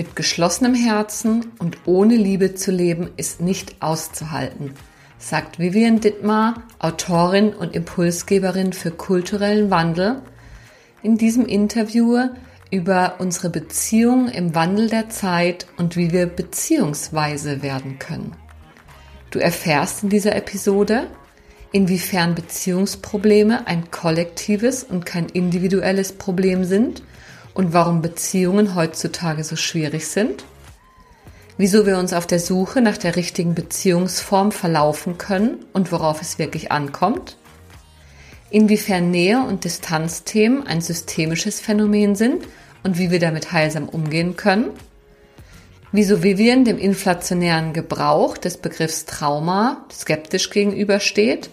Mit geschlossenem Herzen und ohne Liebe zu leben ist nicht auszuhalten, sagt Vivian Dittmar, Autorin und Impulsgeberin für kulturellen Wandel, in diesem Interview über unsere Beziehung im Wandel der Zeit und wie wir beziehungsweise werden können. Du erfährst in dieser Episode, inwiefern Beziehungsprobleme ein kollektives und kein individuelles Problem sind und warum Beziehungen heutzutage so schwierig sind, wieso wir uns auf der Suche nach der richtigen Beziehungsform verlaufen können und worauf es wirklich ankommt, inwiefern Nähe und Distanzthemen ein systemisches Phänomen sind und wie wir damit heilsam umgehen können, wieso Vivian dem inflationären Gebrauch des Begriffs Trauma skeptisch gegenübersteht?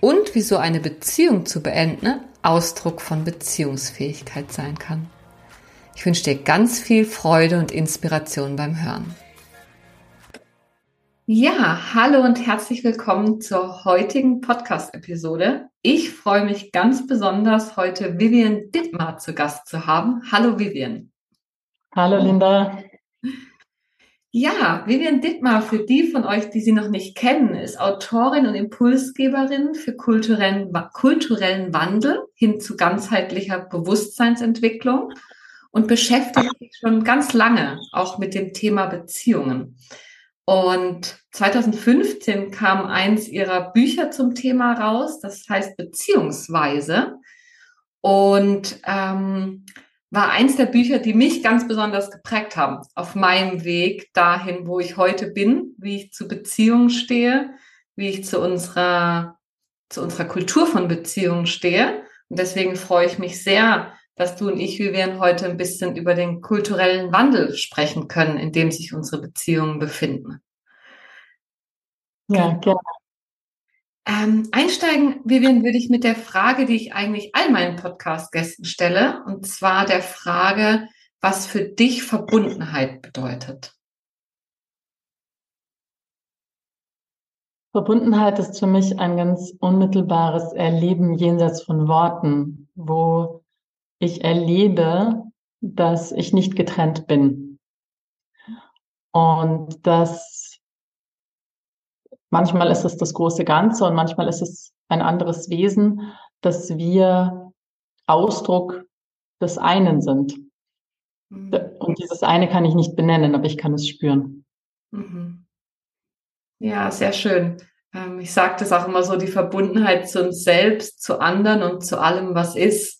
Und wieso eine Beziehung zu beenden Ausdruck von Beziehungsfähigkeit sein kann. Ich wünsche dir ganz viel Freude und Inspiration beim Hören. Ja, hallo und herzlich willkommen zur heutigen Podcast-Episode. Ich freue mich ganz besonders, heute Vivian Dittmar zu Gast zu haben. Hallo Vivian. Hallo Linda. Ja, Vivian Dittmar, für die von euch, die sie noch nicht kennen, ist Autorin und Impulsgeberin für kulturellen, kulturellen Wandel hin zu ganzheitlicher Bewusstseinsentwicklung und beschäftigt sich schon ganz lange auch mit dem Thema Beziehungen. Und 2015 kam eins ihrer Bücher zum Thema raus, das heißt Beziehungsweise. Und ähm, war eins der Bücher, die mich ganz besonders geprägt haben auf meinem Weg dahin, wo ich heute bin, wie ich zu Beziehungen stehe, wie ich zu unserer, zu unserer Kultur von Beziehungen stehe. Und deswegen freue ich mich sehr, dass du und ich, Vivian, heute ein bisschen über den kulturellen Wandel sprechen können, in dem sich unsere Beziehungen befinden. Ja, gerne. Ähm, einsteigen, Vivian, würde ich mit der Frage, die ich eigentlich all meinen Podcast-Gästen stelle, und zwar der Frage, was für dich Verbundenheit bedeutet. Verbundenheit ist für mich ein ganz unmittelbares Erleben jenseits von Worten, wo ich erlebe, dass ich nicht getrennt bin. Und dass manchmal ist es das große Ganze und manchmal ist es ein anderes Wesen, dass wir Ausdruck des einen sind. Mhm. Und dieses eine kann ich nicht benennen, aber ich kann es spüren. Mhm. Ja, sehr schön. Ähm, ich sage das auch immer so, die Verbundenheit zu uns selbst, zu anderen und zu allem, was ist.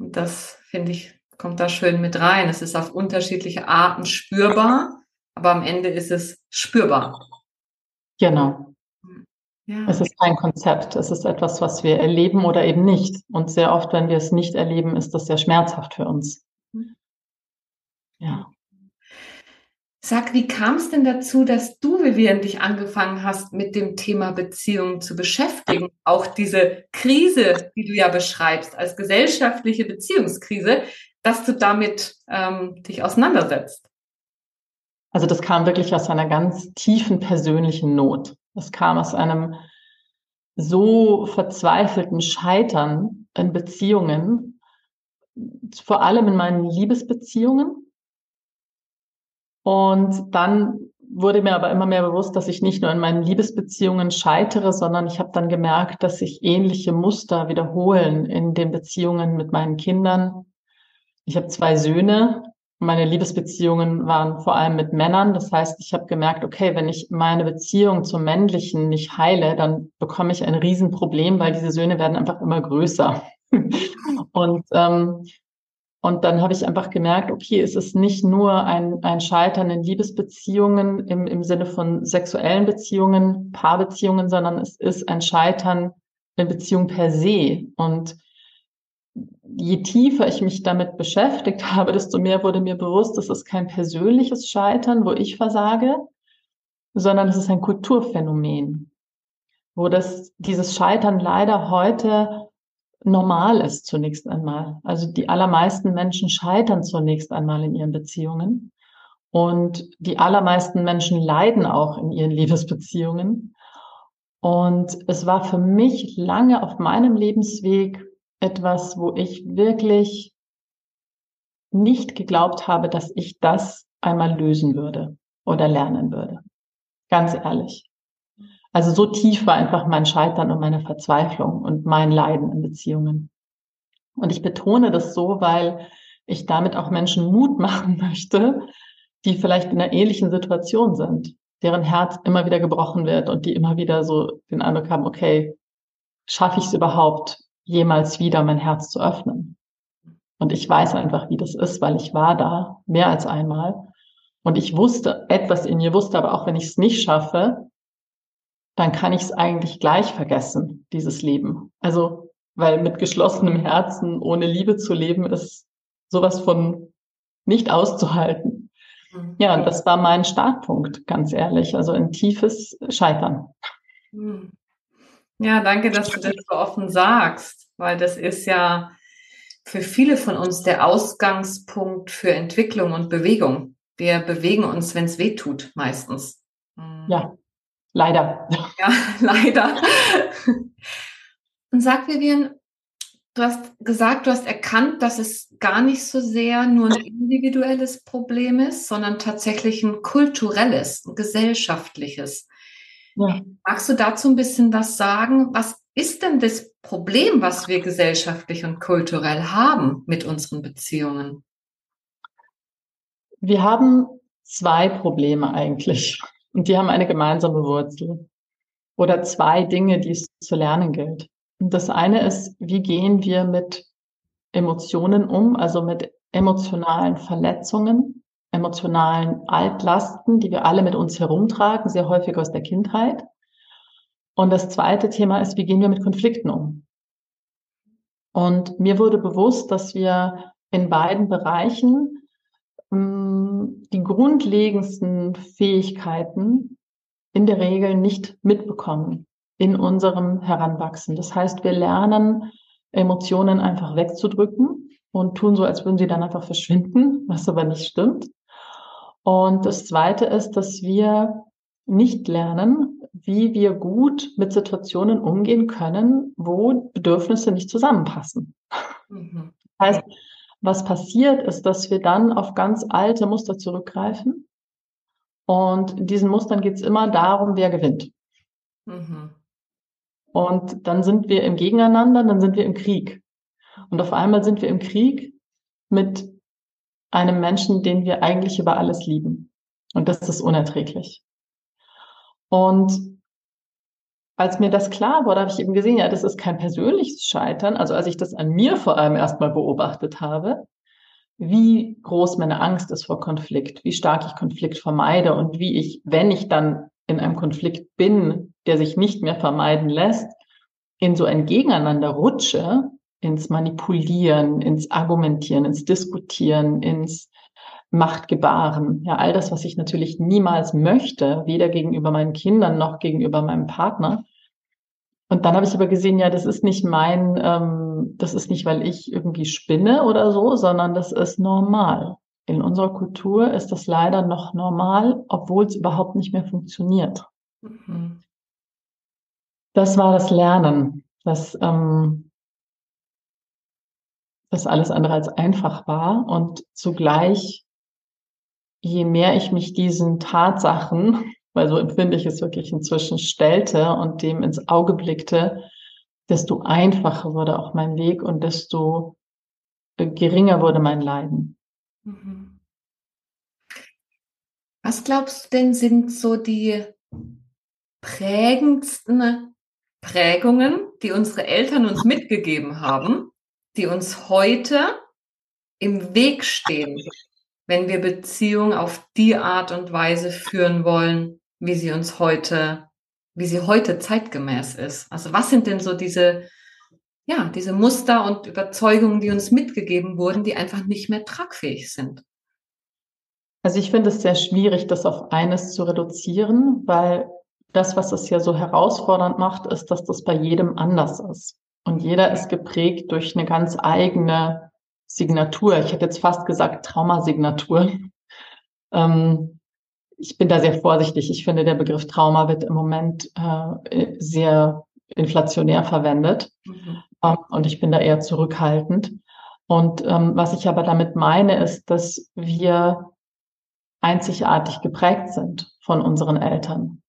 Und das, finde ich, kommt da schön mit rein. Es ist auf unterschiedliche Arten spürbar, aber am Ende ist es spürbar. Genau. Ja. Es ist kein Konzept. Es ist etwas, was wir erleben oder eben nicht. Und sehr oft, wenn wir es nicht erleben, ist das sehr schmerzhaft für uns. Mhm. Ja. Sag, wie kam es denn dazu, dass du, Vivian, dich angefangen hast, mit dem Thema Beziehungen zu beschäftigen? Auch diese Krise, die du ja beschreibst, als gesellschaftliche Beziehungskrise, dass du damit ähm, dich auseinandersetzt. Also das kam wirklich aus einer ganz tiefen persönlichen Not. Das kam aus einem so verzweifelten Scheitern in Beziehungen, vor allem in meinen Liebesbeziehungen, und dann wurde mir aber immer mehr bewusst, dass ich nicht nur in meinen Liebesbeziehungen scheitere, sondern ich habe dann gemerkt, dass sich ähnliche Muster wiederholen in den Beziehungen mit meinen Kindern. Ich habe zwei Söhne. Meine Liebesbeziehungen waren vor allem mit Männern. Das heißt, ich habe gemerkt, okay, wenn ich meine Beziehung zum Männlichen nicht heile, dann bekomme ich ein Riesenproblem, weil diese Söhne werden einfach immer größer. Und ähm, und dann habe ich einfach gemerkt, okay, es ist nicht nur ein, ein Scheitern in Liebesbeziehungen im, im Sinne von sexuellen Beziehungen, Paarbeziehungen, sondern es ist ein Scheitern in Beziehungen per se. Und je tiefer ich mich damit beschäftigt habe, desto mehr wurde mir bewusst, das ist kein persönliches Scheitern, wo ich versage, sondern es ist ein Kulturphänomen, wo das, dieses Scheitern leider heute normal ist zunächst einmal. Also die allermeisten Menschen scheitern zunächst einmal in ihren Beziehungen und die allermeisten Menschen leiden auch in ihren Liebesbeziehungen. Und es war für mich lange auf meinem Lebensweg etwas, wo ich wirklich nicht geglaubt habe, dass ich das einmal lösen würde oder lernen würde. Ganz ehrlich. Also so tief war einfach mein Scheitern und meine Verzweiflung und mein Leiden in Beziehungen. Und ich betone das so, weil ich damit auch Menschen Mut machen möchte, die vielleicht in einer ähnlichen Situation sind, deren Herz immer wieder gebrochen wird und die immer wieder so den Eindruck haben, okay, schaffe ich es überhaupt, jemals wieder mein Herz zu öffnen? Und ich weiß einfach, wie das ist, weil ich war da mehr als einmal. Und ich wusste, etwas in mir wusste, aber auch wenn ich es nicht schaffe, dann kann ich es eigentlich gleich vergessen, dieses Leben. Also, weil mit geschlossenem Herzen ohne Liebe zu leben, ist sowas von nicht auszuhalten. Mhm. Ja, und das war mein Startpunkt, ganz ehrlich. Also ein tiefes Scheitern. Mhm. Ja, danke, dass du das so offen sagst, weil das ist ja für viele von uns der Ausgangspunkt für Entwicklung und Bewegung. Wir bewegen uns, wenn es weh tut, meistens. Ja, Leider. Ja, leider. Und sag Vivian, du hast gesagt, du hast erkannt, dass es gar nicht so sehr nur ein individuelles Problem ist, sondern tatsächlich ein kulturelles, ein gesellschaftliches. Ja. Magst du dazu ein bisschen was sagen? Was ist denn das Problem, was wir gesellschaftlich und kulturell haben mit unseren Beziehungen? Wir haben zwei Probleme eigentlich. Und die haben eine gemeinsame Wurzel. Oder zwei Dinge, die es zu lernen gilt. Und das eine ist, wie gehen wir mit Emotionen um, also mit emotionalen Verletzungen, emotionalen Altlasten, die wir alle mit uns herumtragen, sehr häufig aus der Kindheit. Und das zweite Thema ist, wie gehen wir mit Konflikten um? Und mir wurde bewusst, dass wir in beiden Bereichen die grundlegendsten Fähigkeiten in der Regel nicht mitbekommen in unserem Heranwachsen. Das heißt, wir lernen, Emotionen einfach wegzudrücken und tun so, als würden sie dann einfach verschwinden, was aber nicht stimmt. Und das Zweite ist, dass wir nicht lernen, wie wir gut mit Situationen umgehen können, wo Bedürfnisse nicht zusammenpassen. Mhm. Das heißt, was passiert, ist, dass wir dann auf ganz alte Muster zurückgreifen. Und in diesen Mustern geht es immer darum, wer gewinnt. Mhm. Und dann sind wir im Gegeneinander, dann sind wir im Krieg. Und auf einmal sind wir im Krieg mit einem Menschen, den wir eigentlich über alles lieben. Und das ist unerträglich. Und als mir das klar wurde, habe ich eben gesehen, ja, das ist kein persönliches Scheitern. Also als ich das an mir vor allem erstmal beobachtet habe, wie groß meine Angst ist vor Konflikt, wie stark ich Konflikt vermeide und wie ich, wenn ich dann in einem Konflikt bin, der sich nicht mehr vermeiden lässt, in so ein Gegeneinander rutsche, ins Manipulieren, ins Argumentieren, ins Diskutieren, ins Machtgebaren, ja, all das, was ich natürlich niemals möchte, weder gegenüber meinen Kindern noch gegenüber meinem Partner, und dann habe ich aber gesehen, ja, das ist nicht mein, ähm, das ist nicht, weil ich irgendwie spinne oder so, sondern das ist normal. In unserer Kultur ist das leider noch normal, obwohl es überhaupt nicht mehr funktioniert. Mhm. Das war das Lernen, dass ähm, das alles andere als einfach war und zugleich, je mehr ich mich diesen Tatsachen weil so empfinde ich es wirklich inzwischen, stellte und dem ins Auge blickte, desto einfacher wurde auch mein Weg und desto äh, geringer wurde mein Leiden. Mhm. Was glaubst du denn sind so die prägendsten Prägungen, die unsere Eltern uns mitgegeben haben, die uns heute im Weg stehen, wenn wir Beziehungen auf die Art und Weise führen wollen, wie sie uns heute, wie sie heute zeitgemäß ist. Also was sind denn so diese, ja, diese Muster und Überzeugungen, die uns mitgegeben wurden, die einfach nicht mehr tragfähig sind? Also ich finde es sehr schwierig, das auf eines zu reduzieren, weil das, was es ja so herausfordernd macht, ist, dass das bei jedem anders ist. Und jeder ist geprägt durch eine ganz eigene Signatur. Ich hätte jetzt fast gesagt Traumasignatur. Ähm, ich bin da sehr vorsichtig. Ich finde, der Begriff Trauma wird im Moment äh, sehr inflationär verwendet. Mhm. Ähm, und ich bin da eher zurückhaltend. Und ähm, was ich aber damit meine, ist, dass wir einzigartig geprägt sind von unseren Eltern.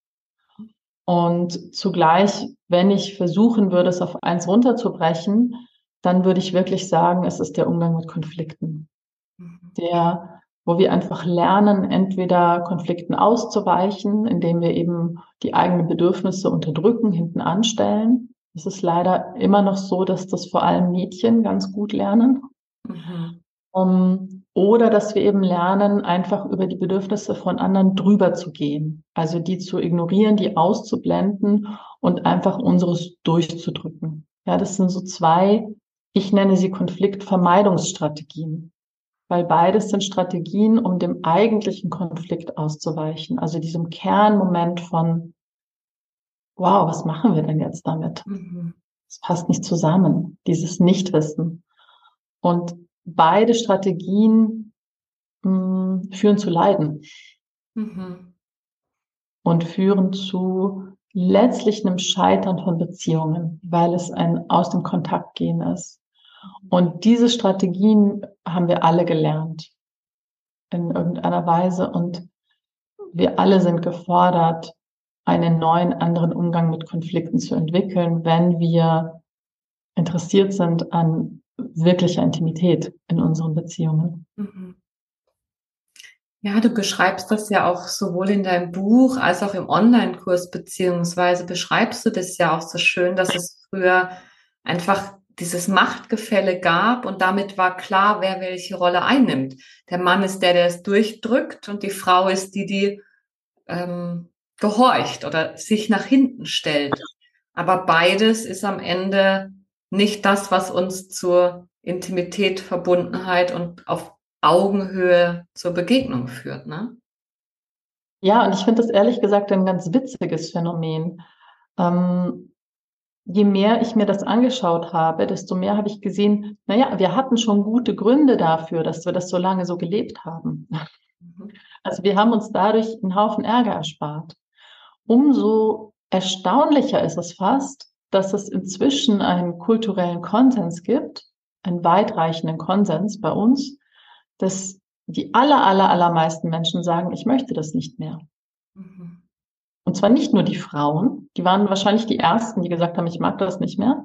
Und zugleich, wenn ich versuchen würde, es auf eins runterzubrechen, dann würde ich wirklich sagen, es ist der Umgang mit Konflikten. Mhm. Der, wo wir einfach lernen, entweder Konflikten auszuweichen, indem wir eben die eigenen Bedürfnisse unterdrücken, hinten anstellen. Es ist leider immer noch so, dass das vor allem Mädchen ganz gut lernen. Mhm. Um, oder dass wir eben lernen, einfach über die Bedürfnisse von anderen drüber zu gehen. Also die zu ignorieren, die auszublenden und einfach unseres durchzudrücken. Ja, das sind so zwei, ich nenne sie Konfliktvermeidungsstrategien. Weil beides sind Strategien, um dem eigentlichen Konflikt auszuweichen. Also diesem Kernmoment von, wow, was machen wir denn jetzt damit? Mhm. Es passt nicht zusammen, dieses Nichtwissen. Und beide Strategien mh, hm, führen zu Leiden mhm. und führen zu letztlich einem Scheitern von Beziehungen, weil es ein aus dem Kontakt gehen ist. Und diese Strategien haben wir alle gelernt in irgendeiner Weise und wir alle sind gefordert, einen neuen, anderen Umgang mit Konflikten zu entwickeln, wenn wir interessiert sind an wirklicher Intimität in unseren Beziehungen. Mhm. Ja, du beschreibst das ja auch sowohl in deinem Buch als auch im Online-Kurs, beziehungsweise beschreibst du das ja auch so schön, dass es früher einfach dieses Machtgefälle gab und damit war klar, wer welche Rolle einnimmt. Der Mann ist der, der es durchdrückt und die Frau ist die, die ähm, gehorcht oder sich nach hinten stellt. Aber beides ist am Ende nicht das, was uns zur Intimität, Verbundenheit und auf Augenhöhe zur Begegnung führt, ne? Ja, und ich finde das ehrlich gesagt ein ganz witziges Phänomen. Ähm, je mehr ich mir das angeschaut habe, desto mehr habe ich gesehen, naja, wir hatten schon gute Gründe dafür, dass wir das so lange so gelebt haben. Mhm. Also wir haben uns dadurch einen Haufen Ärger erspart. Umso erstaunlicher ist es fast, dass es inzwischen einen kulturellen Konsens gibt, einen weitreichenden Konsens bei uns, dass die aller, aller, allermeisten Menschen sagen, ich möchte das nicht mehr. Und zwar nicht nur die Frauen, die waren wahrscheinlich die ersten, die gesagt haben, ich mag das nicht mehr.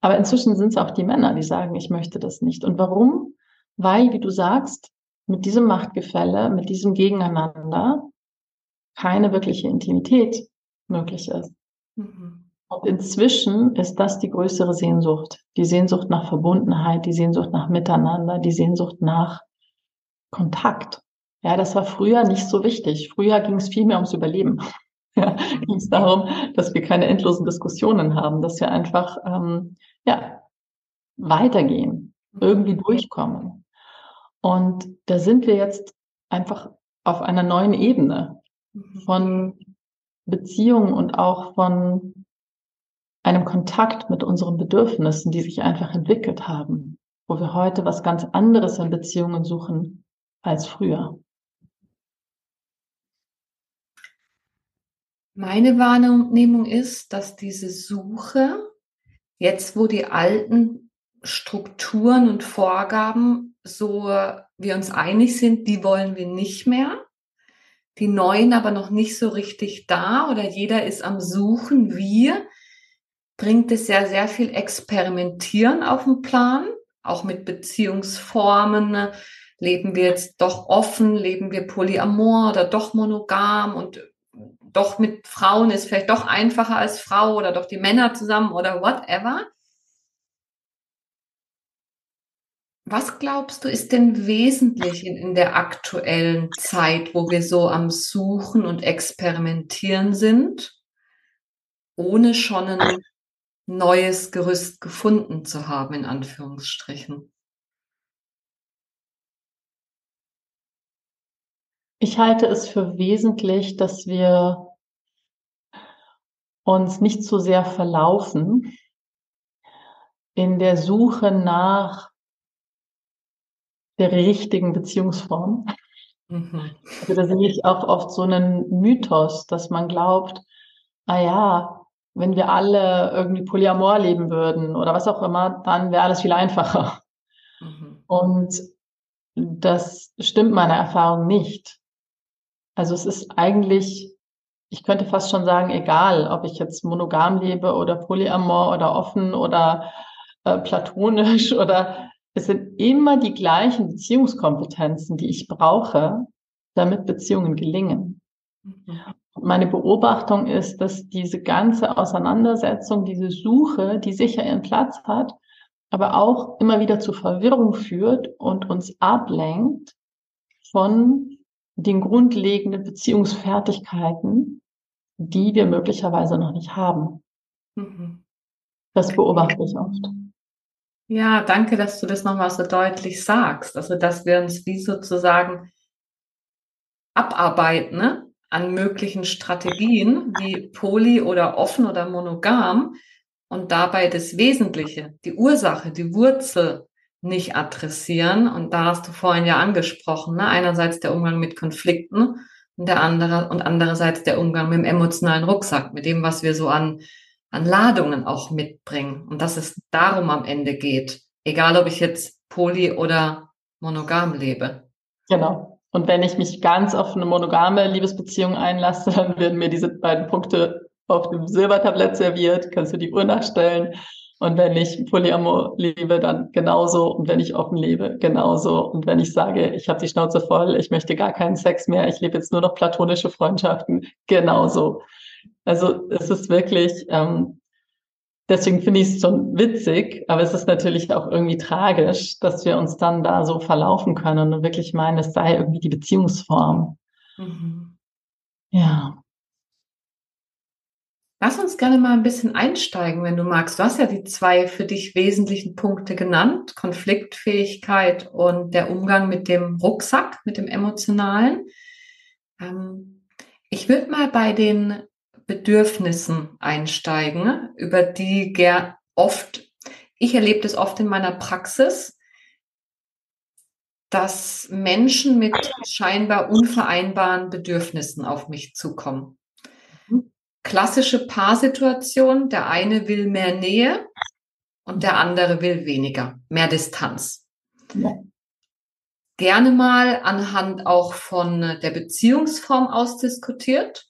Aber inzwischen sind es auch die Männer, die sagen, ich möchte das nicht. Und warum? Weil, wie du sagst, mit diesem Machtgefälle, mit diesem Gegeneinander keine wirkliche Intimität möglich ist. Mhm. Und inzwischen ist das die größere Sehnsucht. Die Sehnsucht nach Verbundenheit, die Sehnsucht nach Miteinander, die Sehnsucht nach Kontakt. Ja, das war früher nicht so wichtig. Früher ging es viel mehr ums Überleben. Ja, ging es darum, dass wir keine endlosen Diskussionen haben, dass wir einfach ähm, ja, weitergehen, irgendwie durchkommen. Und da sind wir jetzt einfach auf einer neuen Ebene mhm. von Beziehungen und auch von einem Kontakt mit unseren Bedürfnissen, die sich einfach entwickelt haben, wo wir heute was ganz anderes in Beziehungen suchen als früher. Meine Wahrnehmung ist, dass diese Suche, jetzt wo die alten Strukturen und Vorgaben so wir uns einig sind, die wollen wir nicht mehr. Die neuen aber noch nicht so richtig da oder jeder ist am Suchen, wir bringt es ja sehr viel Experimentieren auf den Plan, auch mit Beziehungsformen. Leben wir jetzt doch offen, leben wir polyamor oder doch monogam und doch mit Frauen ist vielleicht doch einfacher als Frau oder doch die Männer zusammen oder whatever. Was glaubst du, ist denn wesentlich in, in, der aktuellen Zeit, wo wir so am Suchen und Experimentieren sind, ohne schon ein neues Gerüst gefunden zu haben, in Anführungsstrichen. Ich halte es für wesentlich, dass wir uns nicht so sehr verlaufen in der Suche nach der richtigen Beziehungsform. Mhm. Also da sehe ich auch oft so einen Mythos, dass man glaubt, ah ja, wenn wir alle irgendwie Polyamor leben würden oder was auch immer, dann wäre alles viel einfacher. Mhm. Und das stimmt meiner Erfahrung nicht. Also es ist eigentlich, ich könnte fast schon sagen, egal, ob ich jetzt monogam lebe oder polyamor oder offen oder äh, platonisch oder es sind immer die gleichen Beziehungskompetenzen, die ich brauche, damit Beziehungen gelingen. Mhm. Meine Beobachtung ist, dass diese ganze Auseinandersetzung, diese Suche, die sicher ihren Platz hat, aber auch immer wieder zu Verwirrung führt und uns ablenkt von den grundlegenden Beziehungsfertigkeiten, die wir möglicherweise noch nicht haben. Mhm. Das beobachte ich oft. Ja, danke, dass du das nochmal so deutlich sagst. Also, dass wir uns wie sozusagen abarbeiten ne? an möglichen Strategien wie poly oder offen oder monogam und dabei das Wesentliche, die Ursache, die Wurzel nicht adressieren. Und da hast du vorhin ja angesprochen, ne? einerseits der Umgang mit Konflikten und der andere und andererseits der Umgang mit dem emotionalen Rucksack, mit dem, was wir so an, an Ladungen auch mitbringen. Und dass es darum am Ende geht, egal ob ich jetzt poly oder monogam lebe. Genau. Und wenn ich mich ganz auf eine monogame Liebesbeziehung einlasse, dann werden mir diese beiden Punkte auf dem Silbertablett serviert, kannst du die Uhr nachstellen und wenn ich Polyamor lebe, dann genauso. Und wenn ich offen lebe, genauso. Und wenn ich sage, ich habe die Schnauze voll, ich möchte gar keinen Sex mehr, ich lebe jetzt nur noch platonische Freundschaften, genauso. Also es ist wirklich, ähm, deswegen finde ich es schon witzig, aber es ist natürlich auch irgendwie tragisch, dass wir uns dann da so verlaufen können und wirklich meinen, es sei irgendwie die Beziehungsform. Mhm. Ja. Lass uns gerne mal ein bisschen einsteigen, wenn du magst. Du hast ja die zwei für dich wesentlichen Punkte genannt, Konfliktfähigkeit und der Umgang mit dem Rucksack, mit dem emotionalen. Ähm, ich würde mal bei den Bedürfnissen einsteigen, über die gern oft, ich erlebe das oft in meiner Praxis, dass Menschen mit scheinbar unvereinbaren Bedürfnissen auf mich zukommen klassische Paarsituation. Der eine will mehr Nähe und der andere will weniger, mehr Distanz. Ja. Gerne mal anhand auch von der Beziehungsform ausdiskutiert,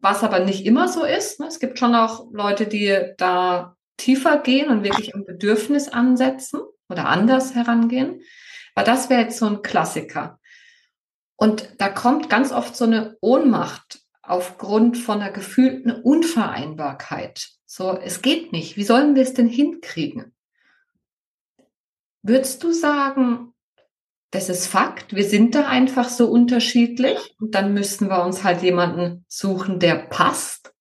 was aber nicht immer so ist. Es gibt schon auch Leute, die da tiefer gehen und wirklich ein Bedürfnis ansetzen oder anders herangehen. Aber das wäre jetzt so ein Klassiker. Und da kommt ganz oft so eine Ohnmacht aufgrund von einer gefühlten Unvereinbarkeit. So, es geht nicht. Wie sollen wir es denn hinkriegen? Würdest du sagen, das ist Fakt, wir sind da einfach so unterschiedlich und dann müssen wir uns halt jemanden suchen, der passt?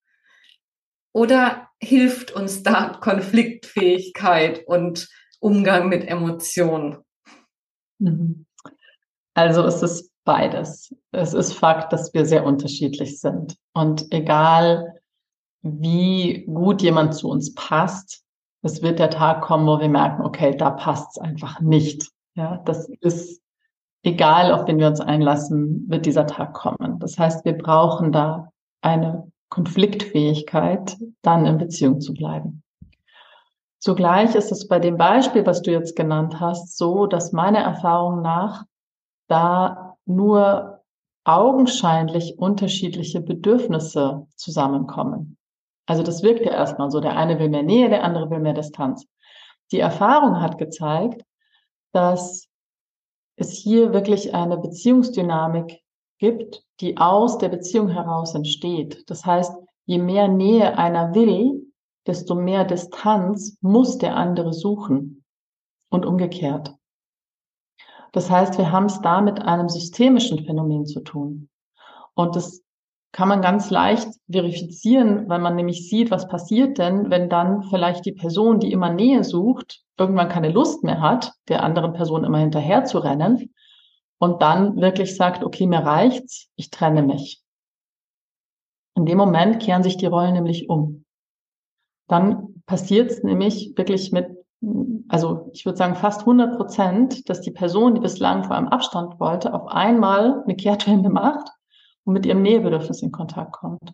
Oder hilft uns da Konfliktfähigkeit und Umgang mit Emotionen? Mhm. Also es ist beides. Es ist Fakt, dass wir sehr unterschiedlich sind. Und egal, wie gut jemand zu uns passt, es wird der Tag kommen, wo wir merken, okay, da passt es einfach nicht. Ja, das ist egal, auf den wir uns einlassen, wird dieser Tag kommen. Das heißt, wir brauchen da eine Konfliktfähigkeit, dann in Beziehung zu bleiben. Zugleich ist es bei dem Beispiel, was du jetzt genannt hast, so, dass meiner Erfahrung nach da nur augenscheinlich unterschiedliche Bedürfnisse zusammenkommen. Also das wirkt ja erstmal so. Der eine will mehr Nähe, der andere will mehr Distanz. Die Erfahrung hat gezeigt, dass es hier wirklich eine Beziehungsdynamik gibt, die aus der Beziehung heraus entsteht. Das heißt, je mehr Nähe einer will, desto mehr Distanz muss der andere suchen und umgekehrt. Das heißt, wir haben es da mit einem systemischen Phänomen zu tun. Und das kann man ganz leicht verifizieren, weil man nämlich sieht, was passiert denn, wenn dann vielleicht die Person, die immer Nähe sucht, irgendwann keine Lust mehr hat, der anderen Person immer hinterher zu rennen und dann wirklich sagt, okay, mir reicht's, ich trenne mich. In dem Moment kehren sich die Rollen nämlich um. Dann passiert es nämlich wirklich mit, also ich würde sagen fast 100 Prozent, dass die Person, die bislang vor einem Abstand wollte, auf einmal eine Kehrtwende macht und mit ihrem Nähebedürfnis in Kontakt kommt.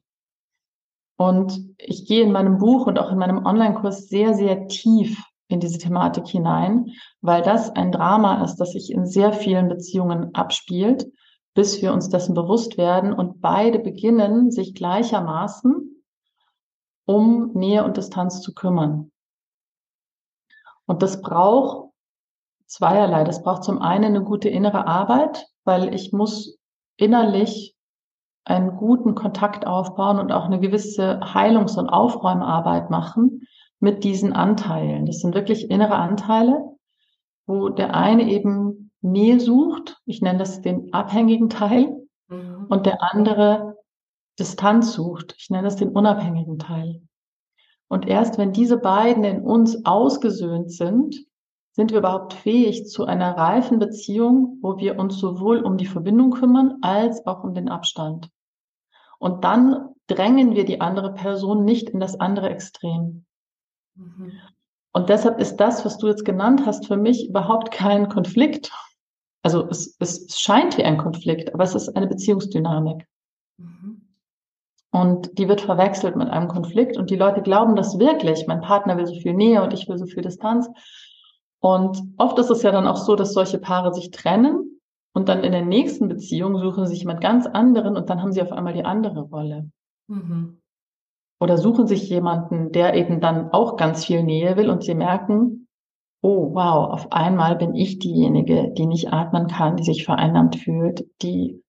Und ich gehe in meinem Buch und auch in meinem Online-Kurs sehr, sehr tief in diese Thematik hinein, weil das ein Drama ist, das sich in sehr vielen Beziehungen abspielt, bis wir uns dessen bewusst werden und beide beginnen, sich gleichermaßen um Nähe und Distanz zu kümmern. Und das braucht zweierlei. Das braucht zum einen eine gute innere Arbeit, weil ich muss innerlich einen guten Kontakt aufbauen und auch eine gewisse Heilungs- und Aufräumarbeit machen, mit diesen Anteilen. Das sind wirklich innere Anteile, wo der eine eben Nähe sucht, ich nenne das den abhängigen Teil, mhm. und der andere Distanz sucht, ich nenne das den unabhängigen Teil. Und erst wenn diese beiden in uns ausgesöhnt sind, sind wir überhaupt fähig zu einer reifen Beziehung, wo wir uns sowohl um die Verbindung kümmern als auch um den Abstand. Und dann drängen wir die andere Person nicht in das andere Extrem. Mhm. Und deshalb ist das, was du jetzt genannt hast, für mich überhaupt kein Konflikt. Also es, es scheint wie ein Konflikt, aber es ist eine Beziehungsdynamik. Mhm. Und die wird verwechselt mit einem Konflikt und die Leute glauben das wirklich. Mein Partner will so viel Nähe und ich will so viel Distanz. Und oft ist es ja dann auch so, dass solche Paare sich trennen und dann in der nächsten Beziehung suchen sie sich jemand ganz anderen und dann haben sie auf einmal die andere Rolle. Mhm oder suchen sich jemanden, der eben dann auch ganz viel Nähe will und sie merken, oh wow, auf einmal bin ich diejenige, die nicht atmen kann, die sich vereinnahmt fühlt, die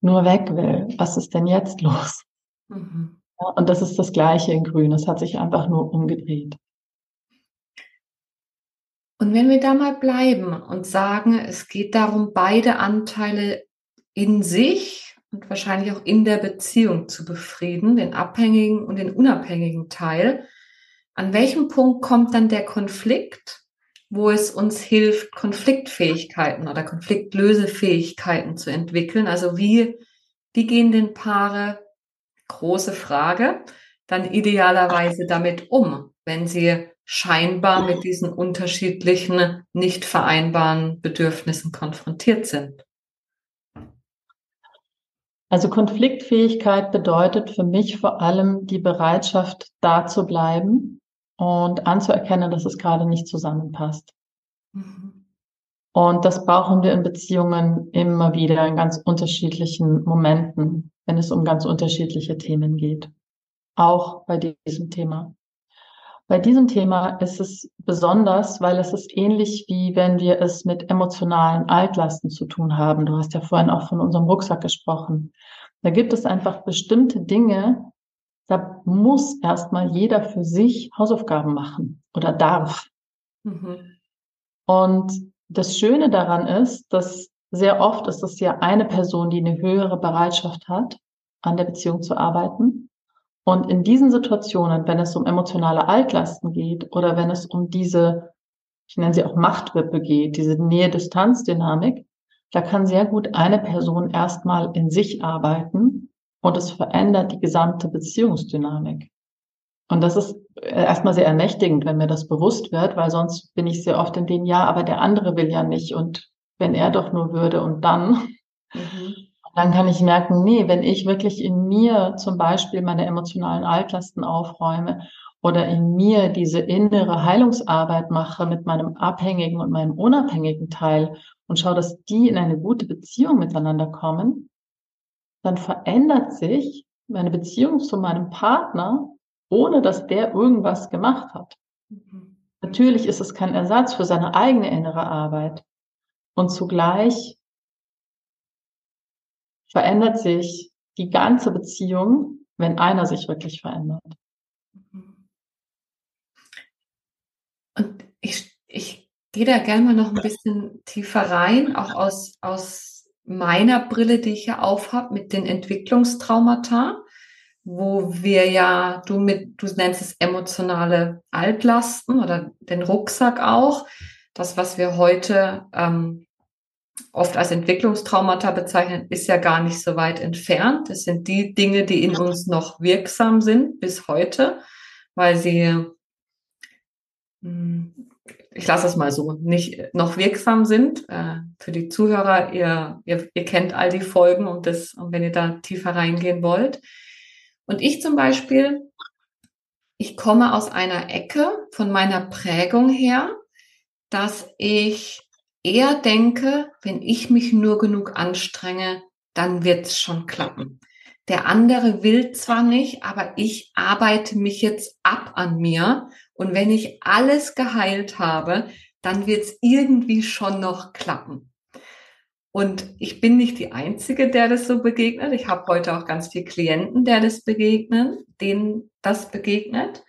nur weg will. Was ist denn jetzt los? Mhm. Ja, und das ist das Gleiche in Grün. Es hat sich einfach nur umgedreht. Und wenn wir da mal bleiben und sagen, es geht darum, beide Anteile in sich und wahrscheinlich auch in der Beziehung zu befrieden, den abhängigen und den unabhängigen Teil. An welchem Punkt kommt dann der Konflikt, wo es uns hilft, Konfliktfähigkeiten oder Konfliktlösefähigkeiten zu entwickeln? Also wie, wie gehen denn Paare, große Frage, dann idealerweise damit um, wenn sie scheinbar mit diesen unterschiedlichen, nicht vereinbaren Bedürfnissen konfrontiert sind? Also Konfliktfähigkeit bedeutet für mich vor allem die Bereitschaft, da zu bleiben und anzuerkennen, dass es gerade nicht zusammenpasst. Mhm. Und das brauchen wir in Beziehungen immer wieder in ganz unterschiedlichen Momenten, wenn es um ganz unterschiedliche Themen geht. Auch bei diesem Thema. Bei diesem Thema ist es besonders, weil es ist ähnlich wie wenn wir es mit emotionalen Altlasten zu tun haben. Du hast ja vorhin auch von unserem Rucksack gesprochen. Da gibt es einfach bestimmte Dinge, da muss erstmal jeder für sich Hausaufgaben machen oder darf. Mhm. Und das Schöne daran ist, dass sehr oft ist es ja eine Person, die eine höhere Bereitschaft hat, an der Beziehung zu arbeiten. Und in diesen Situationen, wenn es um emotionale Altlasten geht oder wenn es um diese, ich nenne sie auch Machtwippe geht, diese Nähe-Distanz-Dynamik, da kann sehr gut eine Person erstmal in sich arbeiten und es verändert die gesamte Beziehungsdynamik. Und das ist erstmal sehr ermächtigend, wenn mir das bewusst wird, weil sonst bin ich sehr oft in dem, ja, aber der andere will ja nicht und wenn er doch nur würde und dann. Mhm dann kann ich merken, nee, wenn ich wirklich in mir zum Beispiel meine emotionalen Altlasten aufräume oder in mir diese innere Heilungsarbeit mache mit meinem abhängigen und meinem unabhängigen Teil und schaue, dass die in eine gute Beziehung miteinander kommen, dann verändert sich meine Beziehung zu meinem Partner, ohne dass der irgendwas gemacht hat. Mhm. Natürlich ist es kein Ersatz für seine eigene innere Arbeit. Und zugleich verändert sich die ganze Beziehung, wenn einer sich wirklich verändert. Und ich, ich gehe da gerne mal noch ein bisschen tiefer rein, auch aus, aus meiner Brille, die ich ja aufhab mit den Entwicklungstraumata, wo wir ja, du mit, du nennst es emotionale Altlasten oder den Rucksack auch, das, was wir heute ähm, oft als Entwicklungstraumata bezeichnen, ist ja gar nicht so weit entfernt. Das sind die Dinge, die in uns noch wirksam sind bis heute, weil sie, hm, ich lasse es mal so, nicht noch wirksam sind. Äh, für die Zuhörer, ihr, ihr, ihr kennt all die Folgen und das, und wenn ihr da tiefer reingehen wollt. Und ich zum Beispiel, ich komme aus einer Ecke von meiner Prägung her, dass ich eher denke, wenn ich mich nur genug anstrenge, dann wird's schon klappen. Der andere will zwar nicht, aber ich arbeite mich jetzt ab an mir. Und wenn ich alles geheilt habe, dann wird's irgendwie schon noch klappen. Und ich bin nicht die Einzige, der das so begegnet. Ich habe heute auch ganz viele Klienten, der das begegnen, denen das begegnet.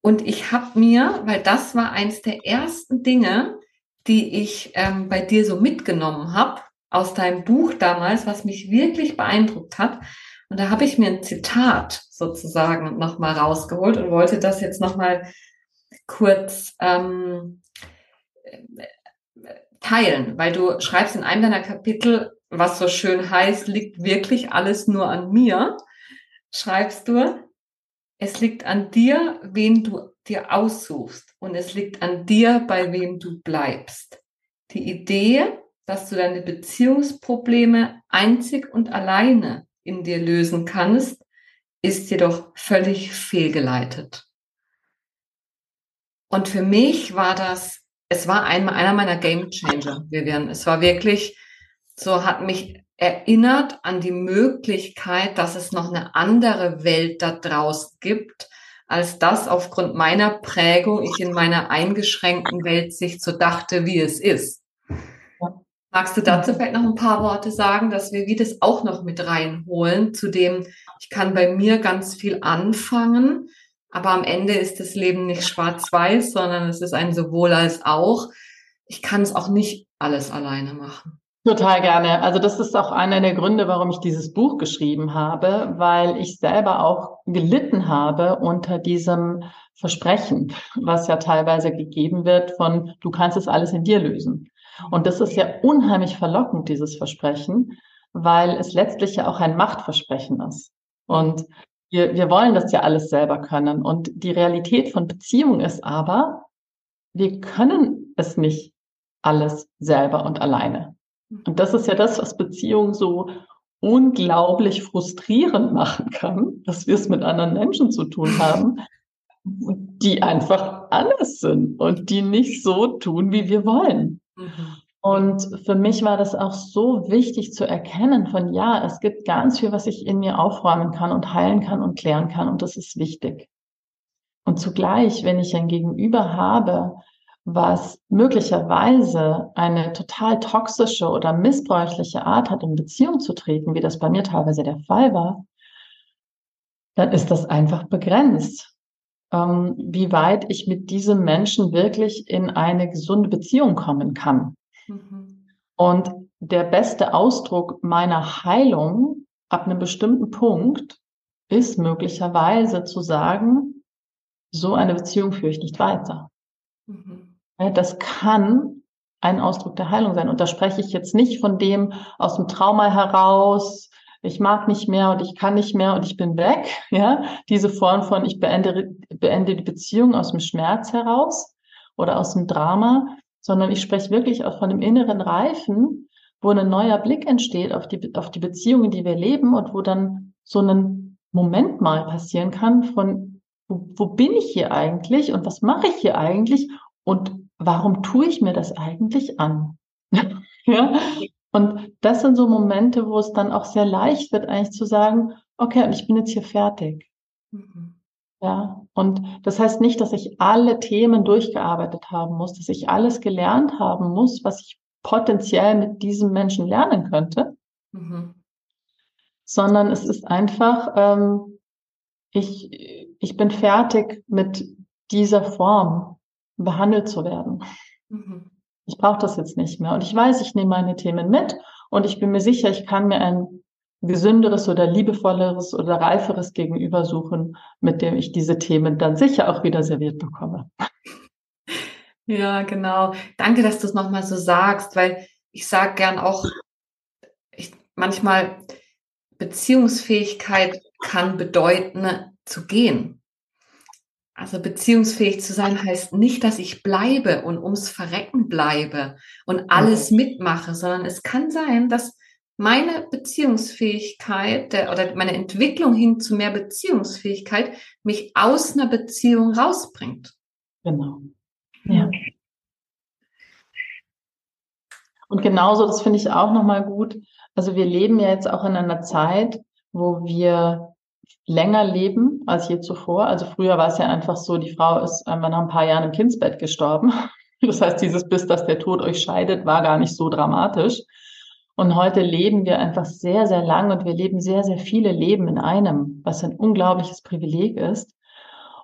Und ich habe mir, weil das war eins der ersten Dinge, die ich ähm, bei dir so mitgenommen habe aus deinem Buch damals, was mich wirklich beeindruckt hat. Und da habe ich mir ein Zitat sozusagen nochmal rausgeholt und wollte das jetzt nochmal kurz ähm, teilen, weil du schreibst in einem deiner Kapitel, was so schön heißt, liegt wirklich alles nur an mir, schreibst du, es liegt an dir, wen du dir aussuchst und es liegt an dir, bei wem du bleibst. Die Idee, dass du deine Beziehungsprobleme einzig und alleine in dir lösen kannst, ist jedoch völlig fehlgeleitet. Und für mich war das, es war einmal einer meiner Game Changer, Vivian. Es war wirklich, so hat mich erinnert an die Möglichkeit, dass es noch eine andere Welt da draußen gibt, als das aufgrund meiner Prägung ich in meiner eingeschränkten Welt sich so dachte, wie es ist. Magst du dazu vielleicht noch ein paar Worte sagen, dass wir wie das auch noch mit reinholen, zu dem ich kann bei mir ganz viel anfangen, aber am Ende ist das Leben nicht schwarz-weiß, sondern es ist ein sowohl als auch. Ich kann es auch nicht alles alleine machen. Total gerne. Also das ist auch einer der Gründe, warum ich dieses Buch geschrieben habe, weil ich selber auch gelitten habe unter diesem Versprechen, was ja teilweise gegeben wird von, du kannst es alles in dir lösen. Und das ist ja unheimlich verlockend, dieses Versprechen, weil es letztlich ja auch ein Machtversprechen ist. Und wir, wir wollen das ja alles selber können. Und die Realität von Beziehung ist aber, wir können es nicht alles selber und alleine. Und das ist ja das, was Beziehungen so unglaublich frustrierend machen kann, dass wir es mit anderen Menschen zu tun haben, die einfach anders sind und die nicht so tun, wie wir wollen. Mhm. Und für mich war das auch so wichtig zu erkennen von, ja, es gibt ganz viel, was ich in mir aufräumen kann und heilen kann und klären kann und das ist wichtig. Und zugleich, wenn ich ein Gegenüber habe, was möglicherweise eine total toxische oder missbräuchliche Art hat, in Beziehung zu treten, wie das bei mir teilweise der Fall war, dann ist das einfach begrenzt, ähm, wie weit ich mit diesem Menschen wirklich in eine gesunde Beziehung kommen kann. Mhm. Und der beste Ausdruck meiner Heilung ab einem bestimmten Punkt ist möglicherweise zu sagen, so eine Beziehung führe ich nicht weiter. Mhm. Das kann ein Ausdruck der Heilung sein. Und da spreche ich jetzt nicht von dem aus dem Trauma heraus, ich mag nicht mehr und ich kann nicht mehr und ich bin weg. Ja, diese Form von ich beende, beende die Beziehung aus dem Schmerz heraus oder aus dem Drama, sondern ich spreche wirklich auch von dem inneren Reifen, wo ein neuer Blick entsteht auf die, auf die Beziehungen, die wir leben und wo dann so ein Moment mal passieren kann von, wo, wo bin ich hier eigentlich und was mache ich hier eigentlich und warum tue ich mir das eigentlich an? ja? Und das sind so Momente, wo es dann auch sehr leicht wird, eigentlich zu sagen, okay, ich bin jetzt hier fertig. Mhm. Ja, und das heißt nicht, dass ich alle Themen durchgearbeitet haben muss, dass ich alles gelernt haben muss, was ich potenziell mit diesem Menschen lernen könnte, mhm. sondern es ist einfach, ähm, ich, ich bin fertig mit dieser Form behandelt zu werden. Mhm. Ich brauche das jetzt nicht mehr. Und ich weiß, ich nehme meine Themen mit und ich bin mir sicher, ich kann mir ein gesünderes oder liebevolleres oder reiferes Gegenüber suchen, mit dem ich diese Themen dann sicher auch wieder serviert bekomme. Ja, genau. Danke, dass du es nochmal so sagst, weil ich sage gern auch, ich, manchmal Beziehungsfähigkeit kann bedeuten, zu gehen. Also beziehungsfähig zu sein heißt nicht, dass ich bleibe und ums Verrecken bleibe und alles mitmache, sondern es kann sein, dass meine Beziehungsfähigkeit der, oder meine Entwicklung hin zu mehr Beziehungsfähigkeit mich aus einer Beziehung rausbringt. Genau. Ja. Und genauso, das finde ich auch nochmal gut. Also wir leben ja jetzt auch in einer Zeit, wo wir länger leben als je zuvor. Also früher war es ja einfach so, die Frau ist einfach nach ein paar Jahren im Kindsbett gestorben. Das heißt, dieses bis, dass der Tod euch scheidet, war gar nicht so dramatisch. Und heute leben wir einfach sehr, sehr lang und wir leben sehr, sehr viele Leben in einem, was ein unglaubliches Privileg ist.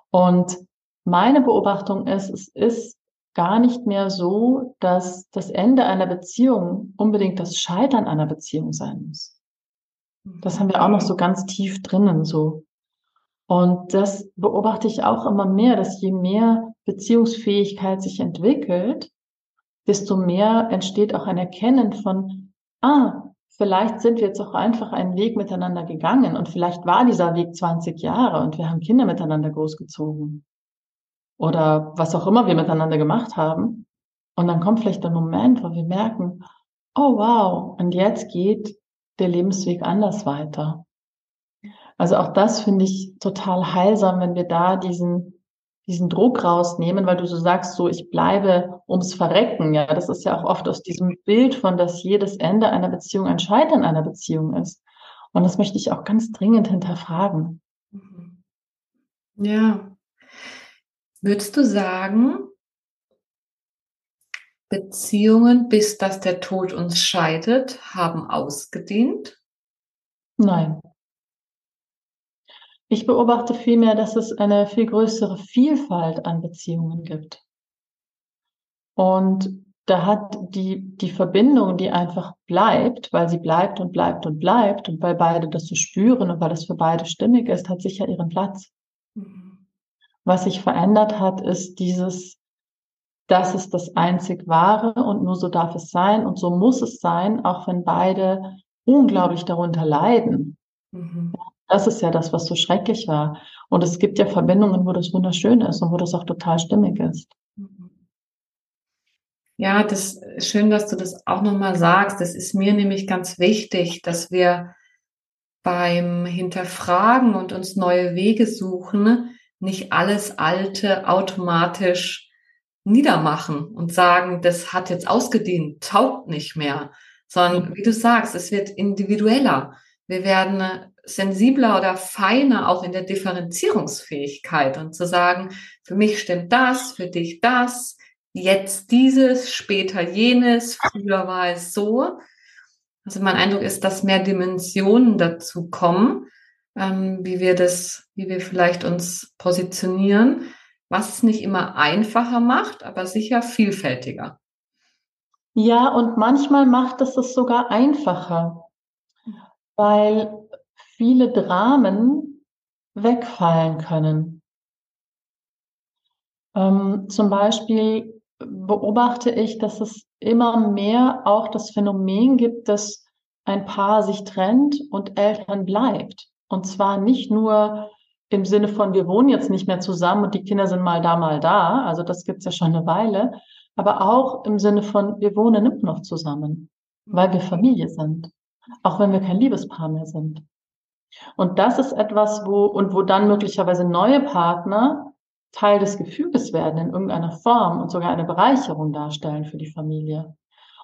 Und meine Beobachtung ist, es ist gar nicht mehr so, dass das Ende einer Beziehung unbedingt das Scheitern einer Beziehung sein muss. Das haben wir auch noch so ganz tief drinnen, so. Und das beobachte ich auch immer mehr, dass je mehr Beziehungsfähigkeit sich entwickelt, desto mehr entsteht auch ein Erkennen von, ah, vielleicht sind wir jetzt auch einfach einen Weg miteinander gegangen und vielleicht war dieser Weg 20 Jahre und wir haben Kinder miteinander großgezogen oder was auch immer wir miteinander gemacht haben. Und dann kommt vielleicht der Moment, wo wir merken, oh wow, und jetzt geht der Lebensweg anders weiter. Also auch das finde ich total heilsam, wenn wir da diesen diesen Druck rausnehmen, weil du so sagst, so ich bleibe ums Verrecken. Ja, das ist ja auch oft aus diesem Bild von, dass jedes Ende einer Beziehung ein Scheitern einer Beziehung ist. Und das möchte ich auch ganz dringend hinterfragen. Mhm. Ja. Würdest du sagen, Beziehungen, bis dass der Tod uns scheidet, haben ausgedient? Nein. Ich beobachte vielmehr, dass es eine viel größere Vielfalt an Beziehungen gibt. Und da hat die, die Verbindung, die einfach bleibt, weil sie bleibt und bleibt und bleibt und weil beide das so spüren und weil das für beide stimmig ist, hat sicher ihren Platz. Mhm. Was sich verändert hat, ist dieses, das ist das einzig wahre und nur so darf es sein und so muss es sein, auch wenn beide unglaublich darunter leiden. Mhm. Das ist ja das, was so schrecklich war. Und es gibt ja Verbindungen, wo das wunderschön ist und wo das auch total stimmig ist. Ja, das ist schön, dass du das auch nochmal sagst. Das ist mir nämlich ganz wichtig, dass wir beim Hinterfragen und uns neue Wege suchen, nicht alles Alte automatisch niedermachen und sagen, das hat jetzt ausgedient, taugt nicht mehr, sondern wie du sagst, es wird individueller. Wir werden sensibler oder feiner auch in der Differenzierungsfähigkeit und zu sagen, für mich stimmt das, für dich das, jetzt dieses, später jenes, früher war es so. Also mein Eindruck ist, dass mehr Dimensionen dazu kommen, ähm, wie wir das, wie wir vielleicht uns positionieren, was es nicht immer einfacher macht, aber sicher vielfältiger. Ja, und manchmal macht es es sogar einfacher, weil viele Dramen wegfallen können. Ähm, zum Beispiel beobachte ich, dass es immer mehr auch das Phänomen gibt, dass ein Paar sich trennt und Eltern bleibt. Und zwar nicht nur im Sinne von, wir wohnen jetzt nicht mehr zusammen und die Kinder sind mal da, mal da. Also das gibt's ja schon eine Weile. Aber auch im Sinne von, wir wohnen immer noch zusammen, weil wir Familie sind. Auch wenn wir kein Liebespaar mehr sind. Und das ist etwas, wo, und wo dann möglicherweise neue Partner Teil des Gefüges werden in irgendeiner Form und sogar eine Bereicherung darstellen für die Familie.